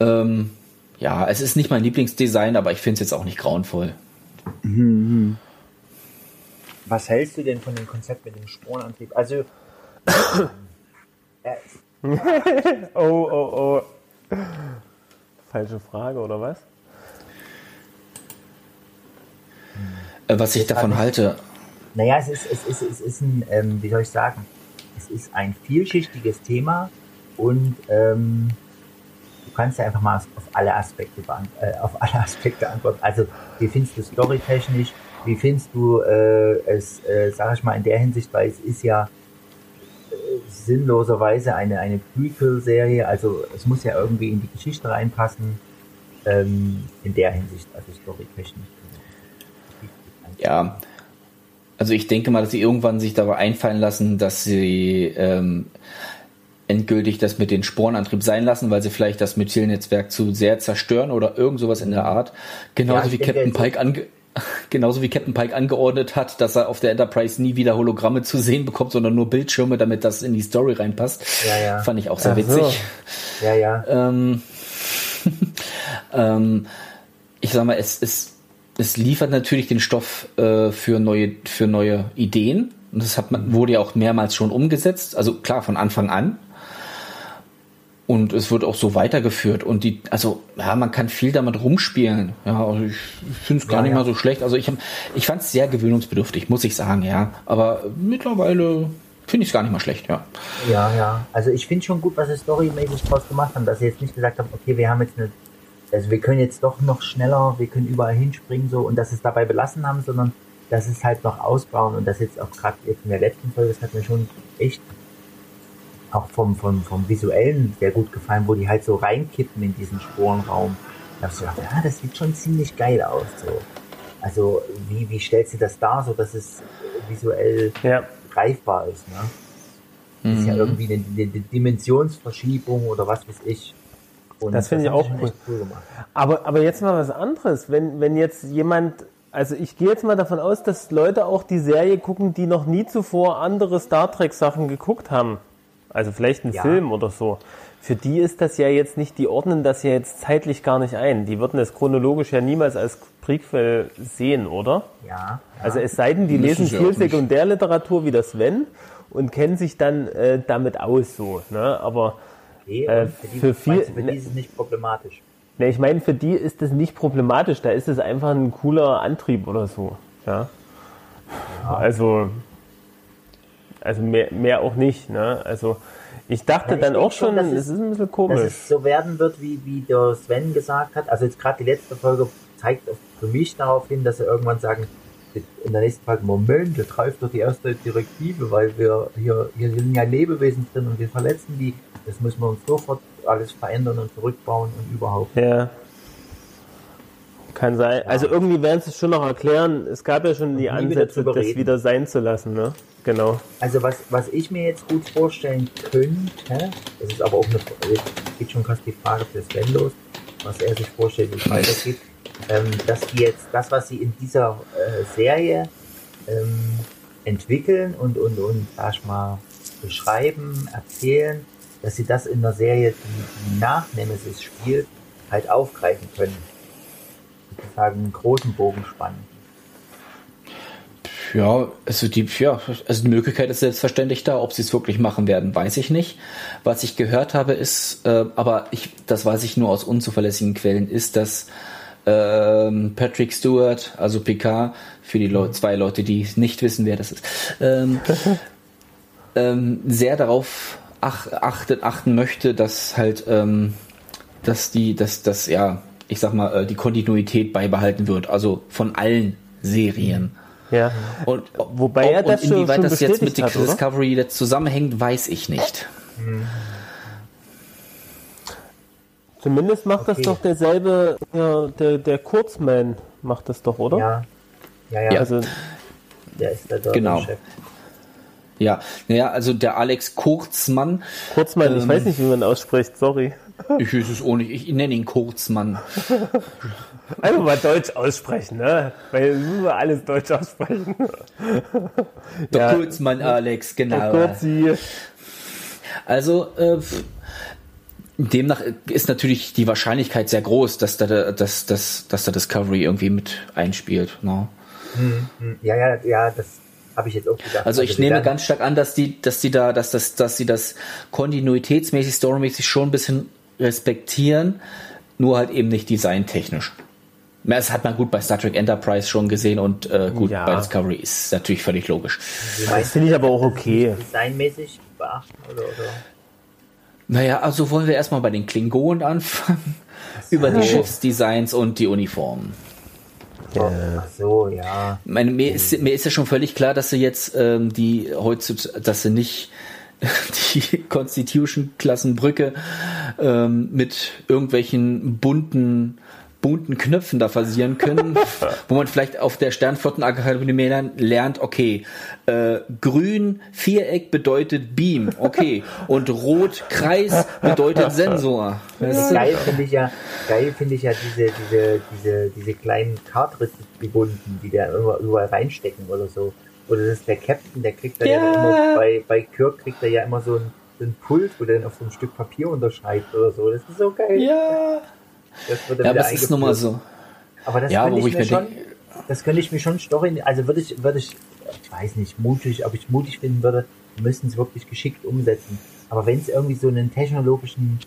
Ähm, ja, es ist nicht mein Lieblingsdesign, aber ich finde es jetzt auch nicht grauenvoll. Was hältst du denn von dem Konzept mit dem Sporenantrieb? Also, <coughs> äh, Oh, oh, oh. Falsche Frage, oder was? Äh, was ich davon halte. Naja, es ist, es ist, es ist ein, ähm, wie soll ich sagen, es ist ein vielschichtiges Thema und ähm, du kannst ja einfach mal auf alle Aspekte äh, auf alle Aspekte antworten. Also wie findest du storytechnisch? Wie findest du äh, es, äh, sag ich mal, in der Hinsicht, weil es ist ja äh, sinnloserweise eine, eine Prequel-Serie, also es muss ja irgendwie in die Geschichte reinpassen, ähm, in der Hinsicht, also storytechnisch. Ja, also ich denke mal, dass sie irgendwann sich dabei einfallen lassen, dass sie ähm, endgültig das mit den Sporenantrieb sein lassen, weil sie vielleicht das Methylnetzwerk zu sehr zerstören oder irgend sowas in der Art. Genauso ja, wie Captain Pike ange <laughs> genauso wie Captain Pike angeordnet hat, dass er auf der Enterprise nie wieder Hologramme zu sehen bekommt, sondern nur Bildschirme, damit das in die Story reinpasst. Ja, ja. Fand ich auch sehr Ach witzig. So. Ja, ja. Ähm, <laughs> ähm, ich sag mal, es ist es liefert natürlich den Stoff äh, für neue für neue Ideen und das hat man wurde ja auch mehrmals schon umgesetzt, also klar von Anfang an. Und es wird auch so weitergeführt und die also ja, man kann viel damit rumspielen. Ja, also ich finde es gar ja, nicht ja. mal so schlecht. Also ich ich fand es sehr gewöhnungsbedürftig, muss ich sagen, ja, aber mittlerweile finde ich es gar nicht mal schlecht, ja. Ja, ja. Also ich finde schon gut, was sie storymäßig draus gemacht haben, dass sie jetzt nicht gesagt haben, okay, wir haben jetzt eine also wir können jetzt doch noch schneller, wir können überall hinspringen so und dass es dabei belassen haben, sondern dass es halt noch ausbauen und das jetzt auch gerade jetzt in der letzten Folge, das hat mir schon echt auch vom, vom, vom visuellen sehr gut gefallen, wo die halt so reinkippen in diesen Sporenraum. Da habe ich gedacht, ja, das sieht schon ziemlich geil aus. So. Also wie, wie stellst du das dar, so dass es visuell ja. greifbar ist, ne? Das mhm. ist ja mhm. irgendwie eine, eine Dimensionsverschiebung oder was weiß ich. Und das finde ich auch cool. cool aber, aber jetzt mal was anderes. Wenn, wenn jetzt jemand, also ich gehe jetzt mal davon aus, dass Leute auch die Serie gucken, die noch nie zuvor andere Star Trek Sachen geguckt haben. Also vielleicht einen ja. Film oder so. Für die ist das ja jetzt nicht, die ordnen das ja jetzt zeitlich gar nicht ein. Die würden es chronologisch ja niemals als Prequel sehen, oder? Ja. ja. Also es sei denn, die lesen viel Sekundärliteratur wie das Sven und kennen sich dann äh, damit aus so. Ne? Aber Okay, äh, für, für, viel, für die ist es nicht problematisch. Ne, ich meine, für die ist es nicht problematisch, da ist es einfach ein cooler Antrieb oder so. Ja. ja. Also, also mehr, mehr auch nicht. Ne? Also ich dachte ja, dann auch schon, schon es ist ein bisschen komisch. Dass es so werden wird, wie, wie der Sven gesagt hat. Also jetzt gerade die letzte Folge zeigt für mich darauf hin, dass sie irgendwann sagen, in der nächsten Folge, Moment, das greift doch die erste Direktive, weil wir hier, hier sind ja Lebewesen drin und wir verletzen die. Das müssen wir uns sofort alles verändern und zurückbauen und überhaupt. Ja. Kann sein. Ja. Also irgendwie werden sie es schon noch erklären. Es gab ja schon die Ansätze, das wieder sein zu lassen, ne? Genau. Also was, was ich mir jetzt gut vorstellen könnte, das ist aber auch eine, geht schon fast die Frage für Sven los, was er sich vorstellt, wie es weitergeht, ähm, dass die jetzt das, was sie in dieser äh, Serie ähm, entwickeln und, und, und, sag ich mal, beschreiben, erzählen, dass sie das in der Serie, die, die nach Nemesis spielt, halt aufgreifen können. Sozusagen einen großen Bogen spannen. Ja, also die, ja, also die Möglichkeit ist selbstverständlich da. Ob sie es wirklich machen werden, weiß ich nicht. Was ich gehört habe, ist, äh, aber ich, das weiß ich nur aus unzuverlässigen Quellen, ist, dass ähm, Patrick Stewart, also Picard, für die Le zwei Leute, die nicht wissen, wer das ist, ähm, <laughs> ähm, sehr darauf ach, achtet, achten möchte, dass halt, ähm, dass die, dass das ja, ich sag mal, äh, die Kontinuität beibehalten wird, also von allen Serien. Ja. Und wobei er das und inwieweit schon, das jetzt mit hat, Discovery jetzt zusammenhängt, weiß ich nicht. Zumindest macht okay. das doch derselbe, ja, der, der Kurzman macht das doch, oder? Ja. Ja, ja. Also, der ist der genau. Chef. Ja, naja, also der Alex Kurzmann. Kurzmann, ähm, ich weiß nicht, wie man ausspricht, sorry. Ich weiß es auch nicht, ich nenne ihn Kurzmann. <laughs> Einfach mal Deutsch aussprechen, ne? Weil müssen wir alles Deutsch aussprechen. <laughs> Der ja. Kurzmann, Alex, genau. Der Kurzi. Also, äh, demnach ist natürlich die Wahrscheinlichkeit sehr groß, dass da, dass, dass, dass da Discovery irgendwie mit einspielt. Ne? Hm, hm. Ja, ja, ja, das habe ich jetzt auch gedacht. Also ich also nehme ganz stark an, dass die, dass die da, dass das, dass sie das kontinuitätsmäßig, storymäßig schon ein bisschen respektieren, nur halt eben nicht designtechnisch. Ja, Das hat man gut bei Star Trek Enterprise schon gesehen und äh, gut Ja. bei Discovery ist natürlich völlig logisch. Das finde ich aber auch okay. Designmäßig beachten oder, oder? Naja, also wollen wir erstmal bei den Klingonen anfangen. Über die Schiffsdesigns und die Uniformen. Ach so, ja. Meine, mir, ist, mir ist ja schon völlig klar, dass sie jetzt ähm, die heutzutage, dass sie nicht <laughs> die Constitution-Klassenbrücke ähm, mit irgendwelchen bunten bunten Knöpfen da versieren können, <laughs> wo man vielleicht auf der Sternflottenakademie lernt, lernt, okay, äh, grün Viereck bedeutet Beam, okay, und rot Kreis bedeutet Sensor. Weißt du? Geil finde ich ja, geil finde ich ja diese, diese, diese, diese kleinen Cartridge-gebunden, die da immer überall reinstecken oder so. Oder das ist der Captain, der kriegt da ja, Ja. immer, bei, bei Kirk kriegt er ja immer so ein, so ein Pult, wo der dann auf so einem Stück Papier unterschreibt oder so. Das ist so geil. Ja, Das wird dann ja aber es ist nun mal so. Aber das Ja, könnte ich, ich mir schon, das könnte ich mir schon Story, also würde ich, würde ich, ich weiß nicht, mutig, ob ich mutig finden würde, wir müssen es wirklich geschickt umsetzen. Aber wenn es irgendwie so einen technologischen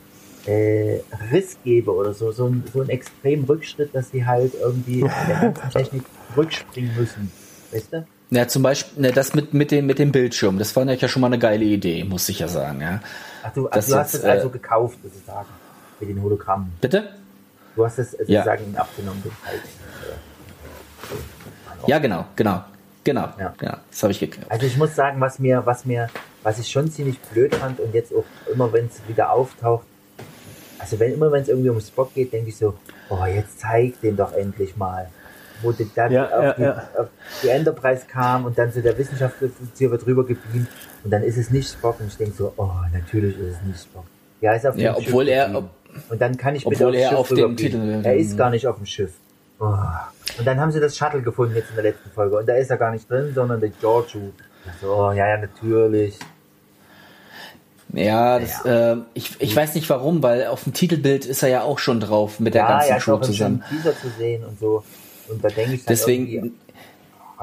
äh, Riss gäbe oder so, so, ein, so einen extremen Rückschritt, dass sie halt irgendwie <laughs> in der ganzen Technik rückspringen müssen. Weißt du? Ja, zum Beispiel, ne, das mit, mit, dem, mit dem Bildschirm, das war ja schon mal eine geile Idee, muss ich ja sagen, ja. Ach, du, also du hast es also äh, gekauft, sozusagen, mit den Hologrammen. Bitte? Du hast es äh, Ja. sozusagen abgenommen, Preis. Ja, genau, genau, genau, Ja. ja, das habe ich gekauft. Also ich muss sagen, was mir, was mir, was ich schon ziemlich blöd fand und jetzt auch immer, wenn es wieder auftaucht, also wenn immer, wenn es irgendwie um Spock geht, denke ich so, oh, jetzt zeig den doch endlich mal. Wo die dann Ja, auf, ja, die, ja. auf die Enterprise kam und dann so der Wissenschaftler wird rüber gebeamt und dann ist es nicht Spock und ich denke so, oh, natürlich ist es nicht Spock. Ja, er ist auf Ja, dem obwohl Schiff er- geblieben. und dann kann ich obwohl bitte er aufs Schiff auf dem. Titel- Er ist gar nicht auf dem Schiff. Oh. Und dann haben sie das Shuttle gefunden jetzt in der letzten Folge und da ist er gar nicht drin, sondern der Giorgio. So, oh, ja, ja, natürlich. Ja, das, äh, ich, ich weiß nicht warum, weil auf dem Titelbild ist er ja auch schon drauf mit der ja, ganzen ja, im zusammen. Teaser zu sehen und so. Und da denke ich dann Deswegen,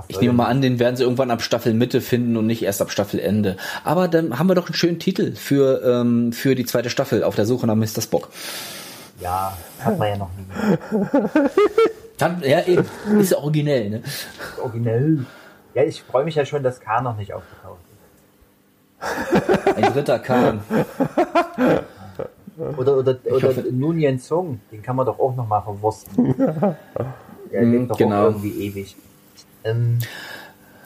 ich nehme mal an, den werden sie irgendwann ab Staffelmitte finden und nicht erst ab Staffelende. Aber dann haben wir doch einen schönen Titel für, ähm, für die zweite Staffel auf der Suche nach Mr. Spock. Ja, hat man ja noch nie. <laughs> Ja, eben. Ist ja originell, ne? Originell. Ja, ich freue mich ja schon, dass K noch nicht aufgetaucht ist. Ein dritter Kahn. Oder, oder, oder Nunien Song, den kann man doch auch noch mal verwursten. <laughs> Der lebt doch genau. auch irgendwie ewig. Ähm,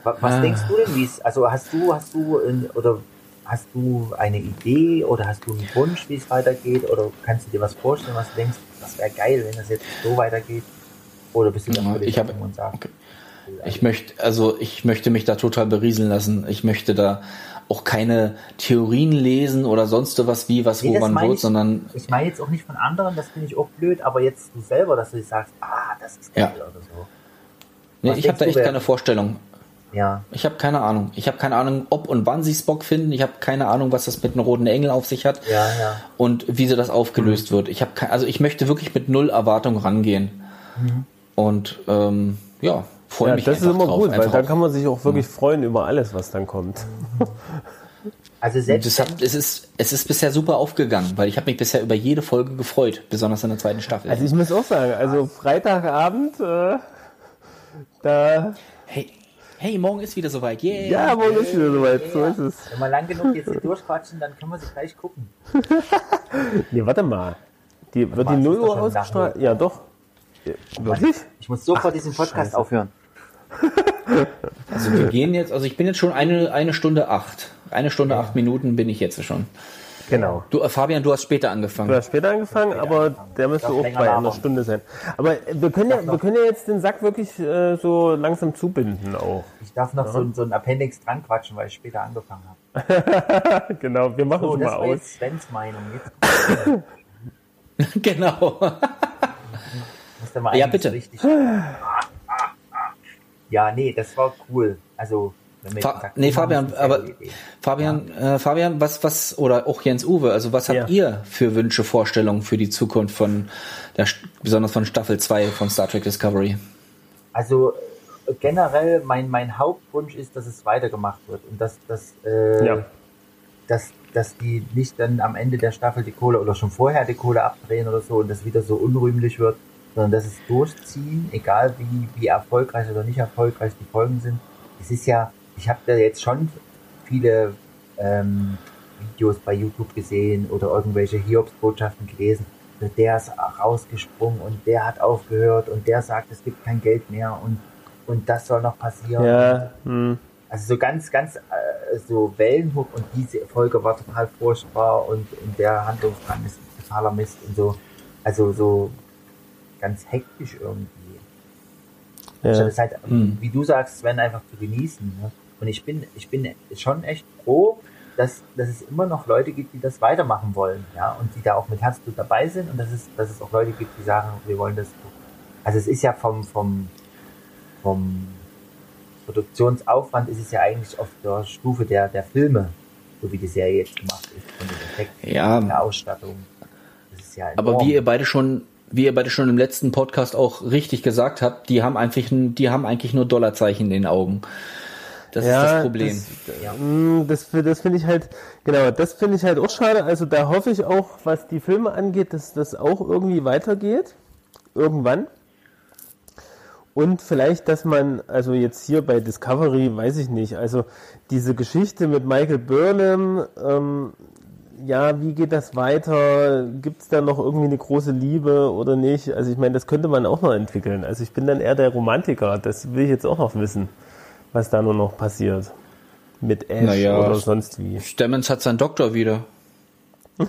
wa- was Ah. denkst du denn, wie es, also hast du, hast du, in, oder hast du eine Idee oder hast du einen Wunsch, wie es weitergeht? Oder kannst du dir was vorstellen, was du denkst, das wäre geil, wenn das jetzt so weitergeht? Oder bist du da Ja, völlig ich hab- und sagst, okay. Ich möchte, also ich möchte mich da total berieseln lassen. Ich möchte da auch keine Theorien lesen oder sonst was wie, was, Nee, wo, meine wird, ich- sondern Ich meine jetzt auch nicht von anderen, das finde ich auch blöd, aber jetzt du selber, dass du sagst, ah, das ist geil Ja. oder so. nee, ich habe da echt wer- keine Vorstellung. Ja, Ich habe keine Ahnung. Ich habe keine Ahnung, ob und wann sie Spock finden. Ich habe keine Ahnung, was das mit einem roten Engel auf sich hat ja, ja. und wie sie das aufgelöst wird. Ich habe also ich möchte wirklich mit null Erwartung rangehen. Und ähm, ja, freue Ja, mich das ist immer drauf. gut, weil Einfach dann auch- kann man sich auch wirklich freuen über alles, was dann kommt. Also selbst Das hat, es, ist, es ist bisher super aufgegangen, weil ich habe mich bisher über jede Folge gefreut, besonders in der zweiten Staffel. Also ich muss auch sagen, also Freitagabend, äh, da, hey, hey, morgen ist wieder soweit. Yeah. ja, morgen ist wieder soweit, so ist es. wenn wir lang genug jetzt hier durchquatschen, dann können wir sie gleich gucken. <laughs> Nee, warte mal. Die, wird mal, die es 0 ist doch Uhr ausgestrahlt? Ja, doch. Wirklich? Ich muss sofort diesen Podcast Scheiße. aufhören. <laughs> Also wir gehen jetzt, also ich bin jetzt schon eine, eine Stunde acht. Eine Stunde acht Minuten bin ich jetzt schon. Genau. Du, äh, Fabian, du hast später Du angefangen. hast später angefangen, aber der müsste auch bei einer. Stunde sein. Aber wir können ja, wir können ja jetzt den Sack wirklich äh, so langsam zubinden auch. Ich darf noch so, so ein Appendix dran quatschen, weil ich später angefangen habe. <laughs> Genau, wir machen So, es das mal war aus. jetzt Svens Meinung. Jetzt <laughs> genau. muss der mal Ja, bitte. Richtig. Ja, nee, das war cool. Also, wenn wir Fa nee, Fabian, aber Idee. Fabian, äh, Fabian, was, was, oder auch Jens Uwe, also was habt Ja. ihr für Wünsche, Vorstellungen für die Zukunft von der, besonders von Staffel 2 von Star Trek Discovery? Also generell mein, mein Hauptwunsch ist, dass es weitergemacht wird und dass, dass, äh, Ja. dass, dass die nicht dann am Ende der Staffel die Kohle oder schon vorher die Kohle abdrehen oder so und das wieder so unrühmlich wird. Sondern das ist durchziehen, egal wie, wie erfolgreich oder nicht erfolgreich die Folgen sind. Es ist ja, ich habe da jetzt schon viele ähm, Videos bei YouTube gesehen oder irgendwelche Hiobs-Botschaften gelesen. Der ist rausgesprungen und der hat aufgehört und der sagt, es gibt kein Geld mehr und, und das soll noch passieren. Ja, hm. Also so ganz, ganz äh, so Wellenhoch und diese Folge war total furchtbar und, und der Handlungsstrang ist totaler Mist und so. Also so ganz hektisch irgendwie. Ja. Statt es halt, Hm. wie du sagst, Sven, einfach zu genießen. Ne? Und ich bin, ich bin schon echt froh, dass, dass es immer noch Leute gibt, die das weitermachen wollen, ja, und die da auch mit Herzblut dabei sind und dass es, dass es auch Leute gibt, die sagen, wir wollen das. Also es ist ja vom, vom, vom Produktionsaufwand ist es ja eigentlich auf der Stufe der, der Filme, so wie die Serie jetzt gemacht ist, von den Effekten, Ja. der Ausstattung. Das ist ja Aber wie ihr beide schon, wie ihr beide schon im letzten Podcast auch richtig gesagt habt, die haben einfach, ein- die haben eigentlich nur Dollarzeichen in den Augen. Das ist das Problem. Das, Ja. mm, das, das finde ich halt, genau, das finde ich halt auch schade. Also da hoffe ich auch, was die Filme angeht, dass das auch irgendwie weitergeht. Irgendwann. Und vielleicht, dass man, also jetzt hier bei Discovery, weiß ich nicht, also diese Geschichte mit Michael Burnham, ähm, ja, wie geht das weiter? Gibt es da noch irgendwie eine große Liebe oder nicht? Also ich meine, das könnte man auch noch entwickeln. Also ich bin dann eher der Romantiker, das will ich jetzt auch noch wissen, was da nur noch passiert. Mit Ash Naja, oder sonst wie. Stemmens hat seinen Doktor wieder. <laughs>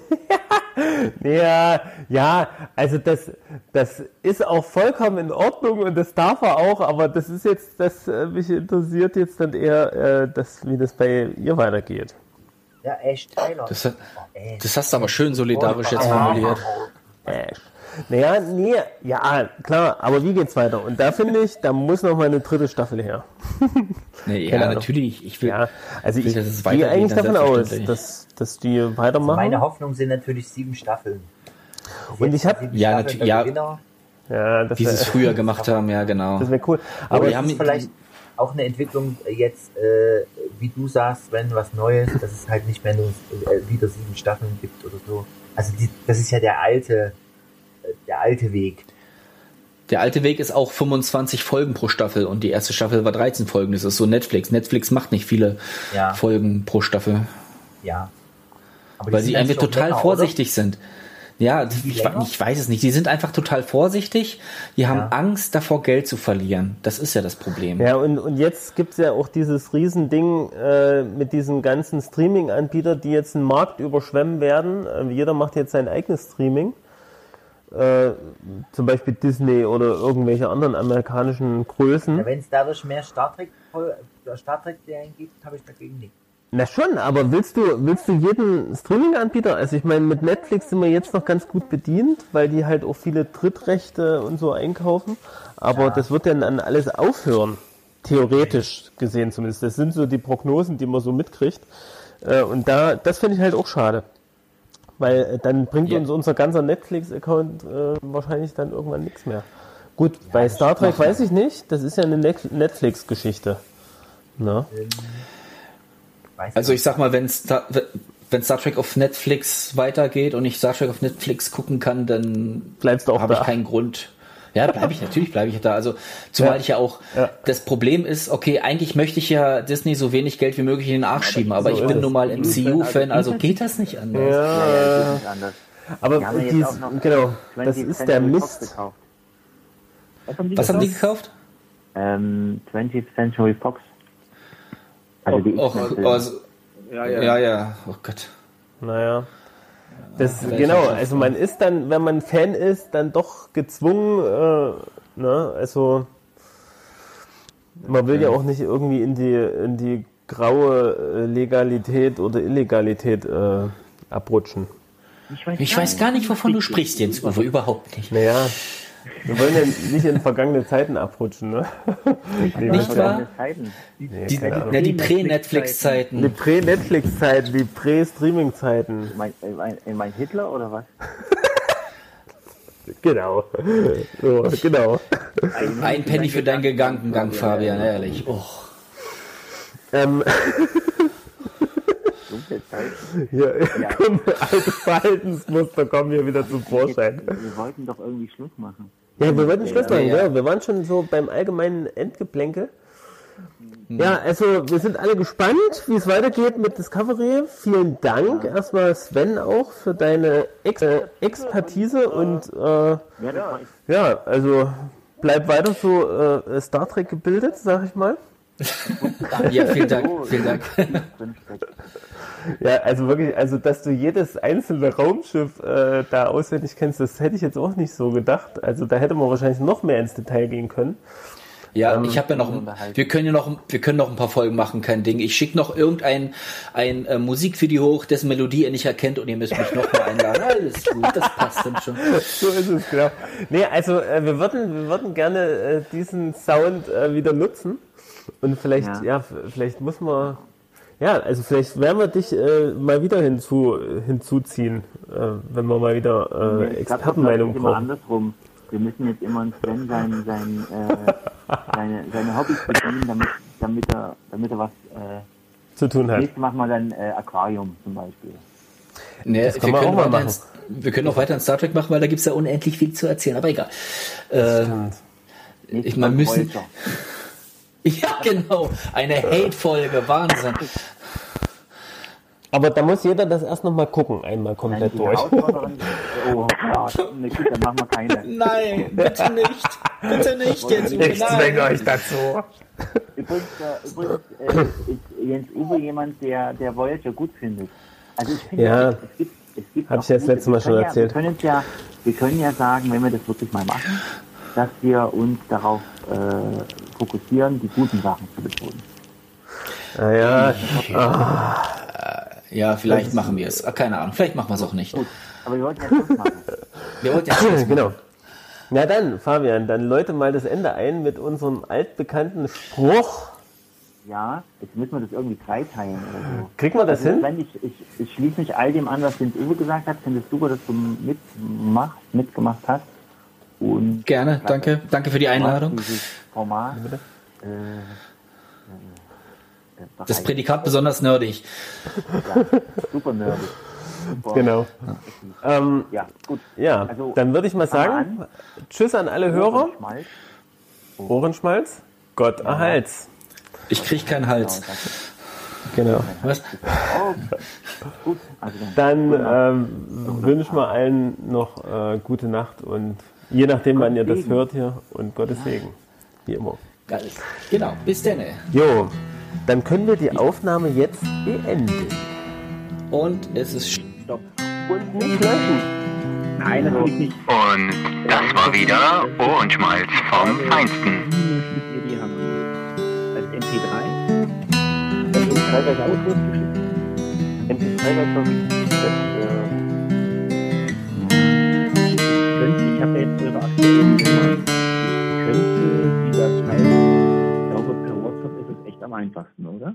Ja, ja, also das, das ist auch vollkommen in Ordnung und das darf er auch, aber das ist jetzt, das äh, mich interessiert jetzt dann eher, äh, das, wie das bei ihr weitergeht. Ja, Ash Tyler. Das, hat- Oh, das hast du aber schön solidarisch jetzt formuliert. Naja, nee, ja, klar, aber wie geht's weiter? Und da finde ich, da muss noch mal eine dritte Staffel her. <laughs> Nee, ja, natürlich. Ich will, Ja, also will, ich dass es gehe eigentlich dann davon aus, dass, dass die weitermachen. Meine Hoffnung sind natürlich sieben Staffeln. Und ich hab- sieben Ja, natürlich, ja. Gewinner. ja, das wie sie es wäre früher gemacht haben, ja, genau. das wär cool. Aber Aber die haben vielleicht auch eine Entwicklung äh, jetzt, äh, wie du sagst, wenn was Neues, dass es halt nicht mehr nur äh, wieder sieben Staffeln gibt oder so. Also die, das ist ja der alte, äh, der alte Weg. Der alte Weg ist auch 25 Folgen pro Staffel und die erste Staffel war 13 Folgen. Das ist so Netflix. Netflix macht nicht viele Ja. Folgen pro Staffel, Ja. Aber weil sie einfach total länger, vorsichtig sind. Ja, ich, ich weiß es nicht. Die sind einfach total vorsichtig. Die haben Ja. Angst davor, Geld zu verlieren. Das ist ja das Problem. Ja, und, und jetzt gibt's ja auch dieses Riesending äh, mit diesen ganzen Streaming-Anbietern, die jetzt einen Markt überschwemmen werden. Äh, jeder macht jetzt sein eigenes Streaming. Äh, zum Beispiel Disney oder irgendwelche anderen amerikanischen Größen. Ja, Wenn es dadurch mehr Star Trek äh, Star Trek gibt, habe ich dagegen nichts. Na schon, aber willst du, willst du jeden Streaming-Anbieter? Also ich meine, mit Netflix sind wir jetzt noch ganz gut bedient, weil die halt auch viele Drittrechte und so einkaufen. Aber das wird dann an alles aufhören. Theoretisch gesehen zumindest. Das sind so die Prognosen, die man so mitkriegt. Äh, Und da, das finde ich halt auch schade. Weil äh, dann bringt Ja. uns unser ganzer Netflix-Account äh, wahrscheinlich dann irgendwann nichts mehr. Gut, bei Star Trek weiß ich nicht. Das ist ja eine Net- Netflix-Geschichte. Ne? Weiß Also nicht. ich sag mal, wenn Star, wenn Star Trek auf Netflix weitergeht und ich Star Trek auf Netflix gucken kann, dann Bleibst du auch habe ich keinen Grund. Ja, bleibe ich natürlich, bleibe ich da. Also zumal Ja. ich ja auch Ja. das Problem ist, okay, eigentlich möchte ich ja Disney so wenig Geld wie möglich in den Arsch schieben, aber so ich ist bin nun mal MCU-Fan, also geht das nicht anders. Ja, ja, Ja, das ist anders. aber Die haben dies, auch noch genau, das 20th ist der Mist. gekauft. Was haben die Was haben die gekauft? gekauft? Ähm, 20th Century Fox. Also die X-Men-Filme. also, ja, ja, ja, oh Gott. Naja. Das, vielleicht genau, auch also man ist dann, wenn man Fan ist, dann doch gezwungen, äh, ne, also man will ja auch nicht irgendwie in die, in die graue äh, Legalität oder Illegalität äh, abrutschen. Ich weiß gar nicht, wovon du sprichst, Jens Uwe, überhaupt nicht. Naja, wir wollen ja nicht in vergangene Zeiten abrutschen, ne? Nee, Nicht wahr? Nee, Die, keine Ahnung. na, die Die Prä-Netflix-Zeiten. Prä-Netflix-Zeiten, die Prä-Streaming-Zeiten. Mein, mein, mein Hitler oder was? <laughs> Genau. So, genau. Ein Penny für deinen Gedankengang, Fabian, ehrlich. Oh. Ähm, <laughs> Dunkle Zeit. hier, komm, alte Verhaltensmuster kommen hier wieder zum Vorschein. Wir wollten doch irgendwie Schluss machen. Ja, wir wollten Schluss machen, Ja, ja. ja. Wir waren schon so beim allgemeinen Endgeplänkel. Ja, also wir sind alle gespannt, wie es weitergeht mit Discovery. Vielen Dank erstmal Sven auch für deine Ex Expertise und äh, Ja, ja, also bleib weiter so äh, Star Trek gebildet, sag ich mal. Ja, vielen Dank. Vielen Dank. Ja, also wirklich, also dass du jedes einzelne Raumschiff äh, da auswendig kennst, das hätte ich jetzt auch nicht so gedacht. Also da hätte man wahrscheinlich noch mehr ins Detail gehen können. Ja, ich habe ja noch, wir können ja noch, wir können noch ein paar Folgen machen, kein Ding. Ich schicke noch irgendein ein äh, Musikvideo hoch, dessen Melodie ihr nicht erkennt und ihr müsst mich noch mal einladen. <laughs> Alles gut, das passt dann schon. So ist es, genau. Nee, also äh, wir würden, wir würden gerne äh, diesen Sound äh, wieder nutzen. Und vielleicht, ja. Ja. vielleicht muss man, ja, also vielleicht werden wir dich äh, mal wieder hinzu, hinzuziehen, äh, wenn wir mal wieder äh, Ich glaub, das Expertenmeinung läuft immer brauchen. andersrum. Wir müssen jetzt immer einen Sven sein, sein, äh, seine, seine Hobbys bedienen, damit, damit, er, damit er was. Äh, Zu tun hat. nächstes machen wir dann äh, Aquarium zum Beispiel. Nee, Das kann wir, man können auch mal weiter machen. ins, wir können auch weiter in Star Trek machen, weil da gibt's ja unendlich viel zu erzählen, aber egal. Äh, Ich meine, müssen- <laughs> ja, genau. Eine Hate-Folge, Wahnsinn. Aber da muss jeder das erst nochmal gucken, einmal komplett durch. Oh, ja, <laughs> gut, dann machen wir keine. Nein, bitte nicht. Bitte nicht, jetzt. Ich zwänge Nein. euch dazu. Übrigens, äh, übrigens äh, ist Jens Uwe jemand, der, der Voyager gut findet. Also ich finde, Ja. es gibt, es gibt Hab ich ja das letzte Mal schon erzählt. Ja, wir, können ja, wir können ja sagen, wenn wir das wirklich mal machen, dass wir uns darauf äh, fokussieren, die guten Sachen zu betonen. Naja, Ja, vielleicht machen wir es. Keine Ahnung, vielleicht machen wir es auch nicht. Gut, aber wir wollten ja Schluss machen. <laughs> Wir wollten ja Schluss machen. genau. Na dann, Fabian, dann läute mal das Ende ein mit unserem altbekannten Spruch. Ja, jetzt müssen wir das irgendwie dreiteilen oder so. Kriegt man das Also, hin? Sven, ich, ich, ich schließe mich all dem an, was Jens Uwe gesagt hat. Finde es super, dass du mitmachst, mitgemacht hast. Und Gerne, danke. Danke für die Einladung. Format. Äh, äh, Das Prädikat besonders nerdig. ja, super nerdig. Super. Genau. Ähm, Ja, gut. ja, Also, dann würde ich mal sagen, tschüss an alle Hörer. Schmalz. Ohrenschmalz, Gott erhalt's. Ich krieg keinen Hals. Genau. Was? Oh, gut. Also dann, Dann ähm, wünschen wir allen noch äh, gute Nacht und je nachdem, wann ihr das Segen. hört hier und Gottes Segen. Wie immer. Geil. Genau, bis dann. Jo, dann können wir die Aufnahme jetzt beenden. Und es ist stopp. Und nicht löschen. Nein, natürlich nicht. Und das war wieder Ohrenschmalz vom Feinsten. Als MP3. Das ist teilweise auch losgeschickt. MP3 war schon. Könnte, ich habe jetzt eure. Könnte die Datei, ich glaube, am einfachsten, oder?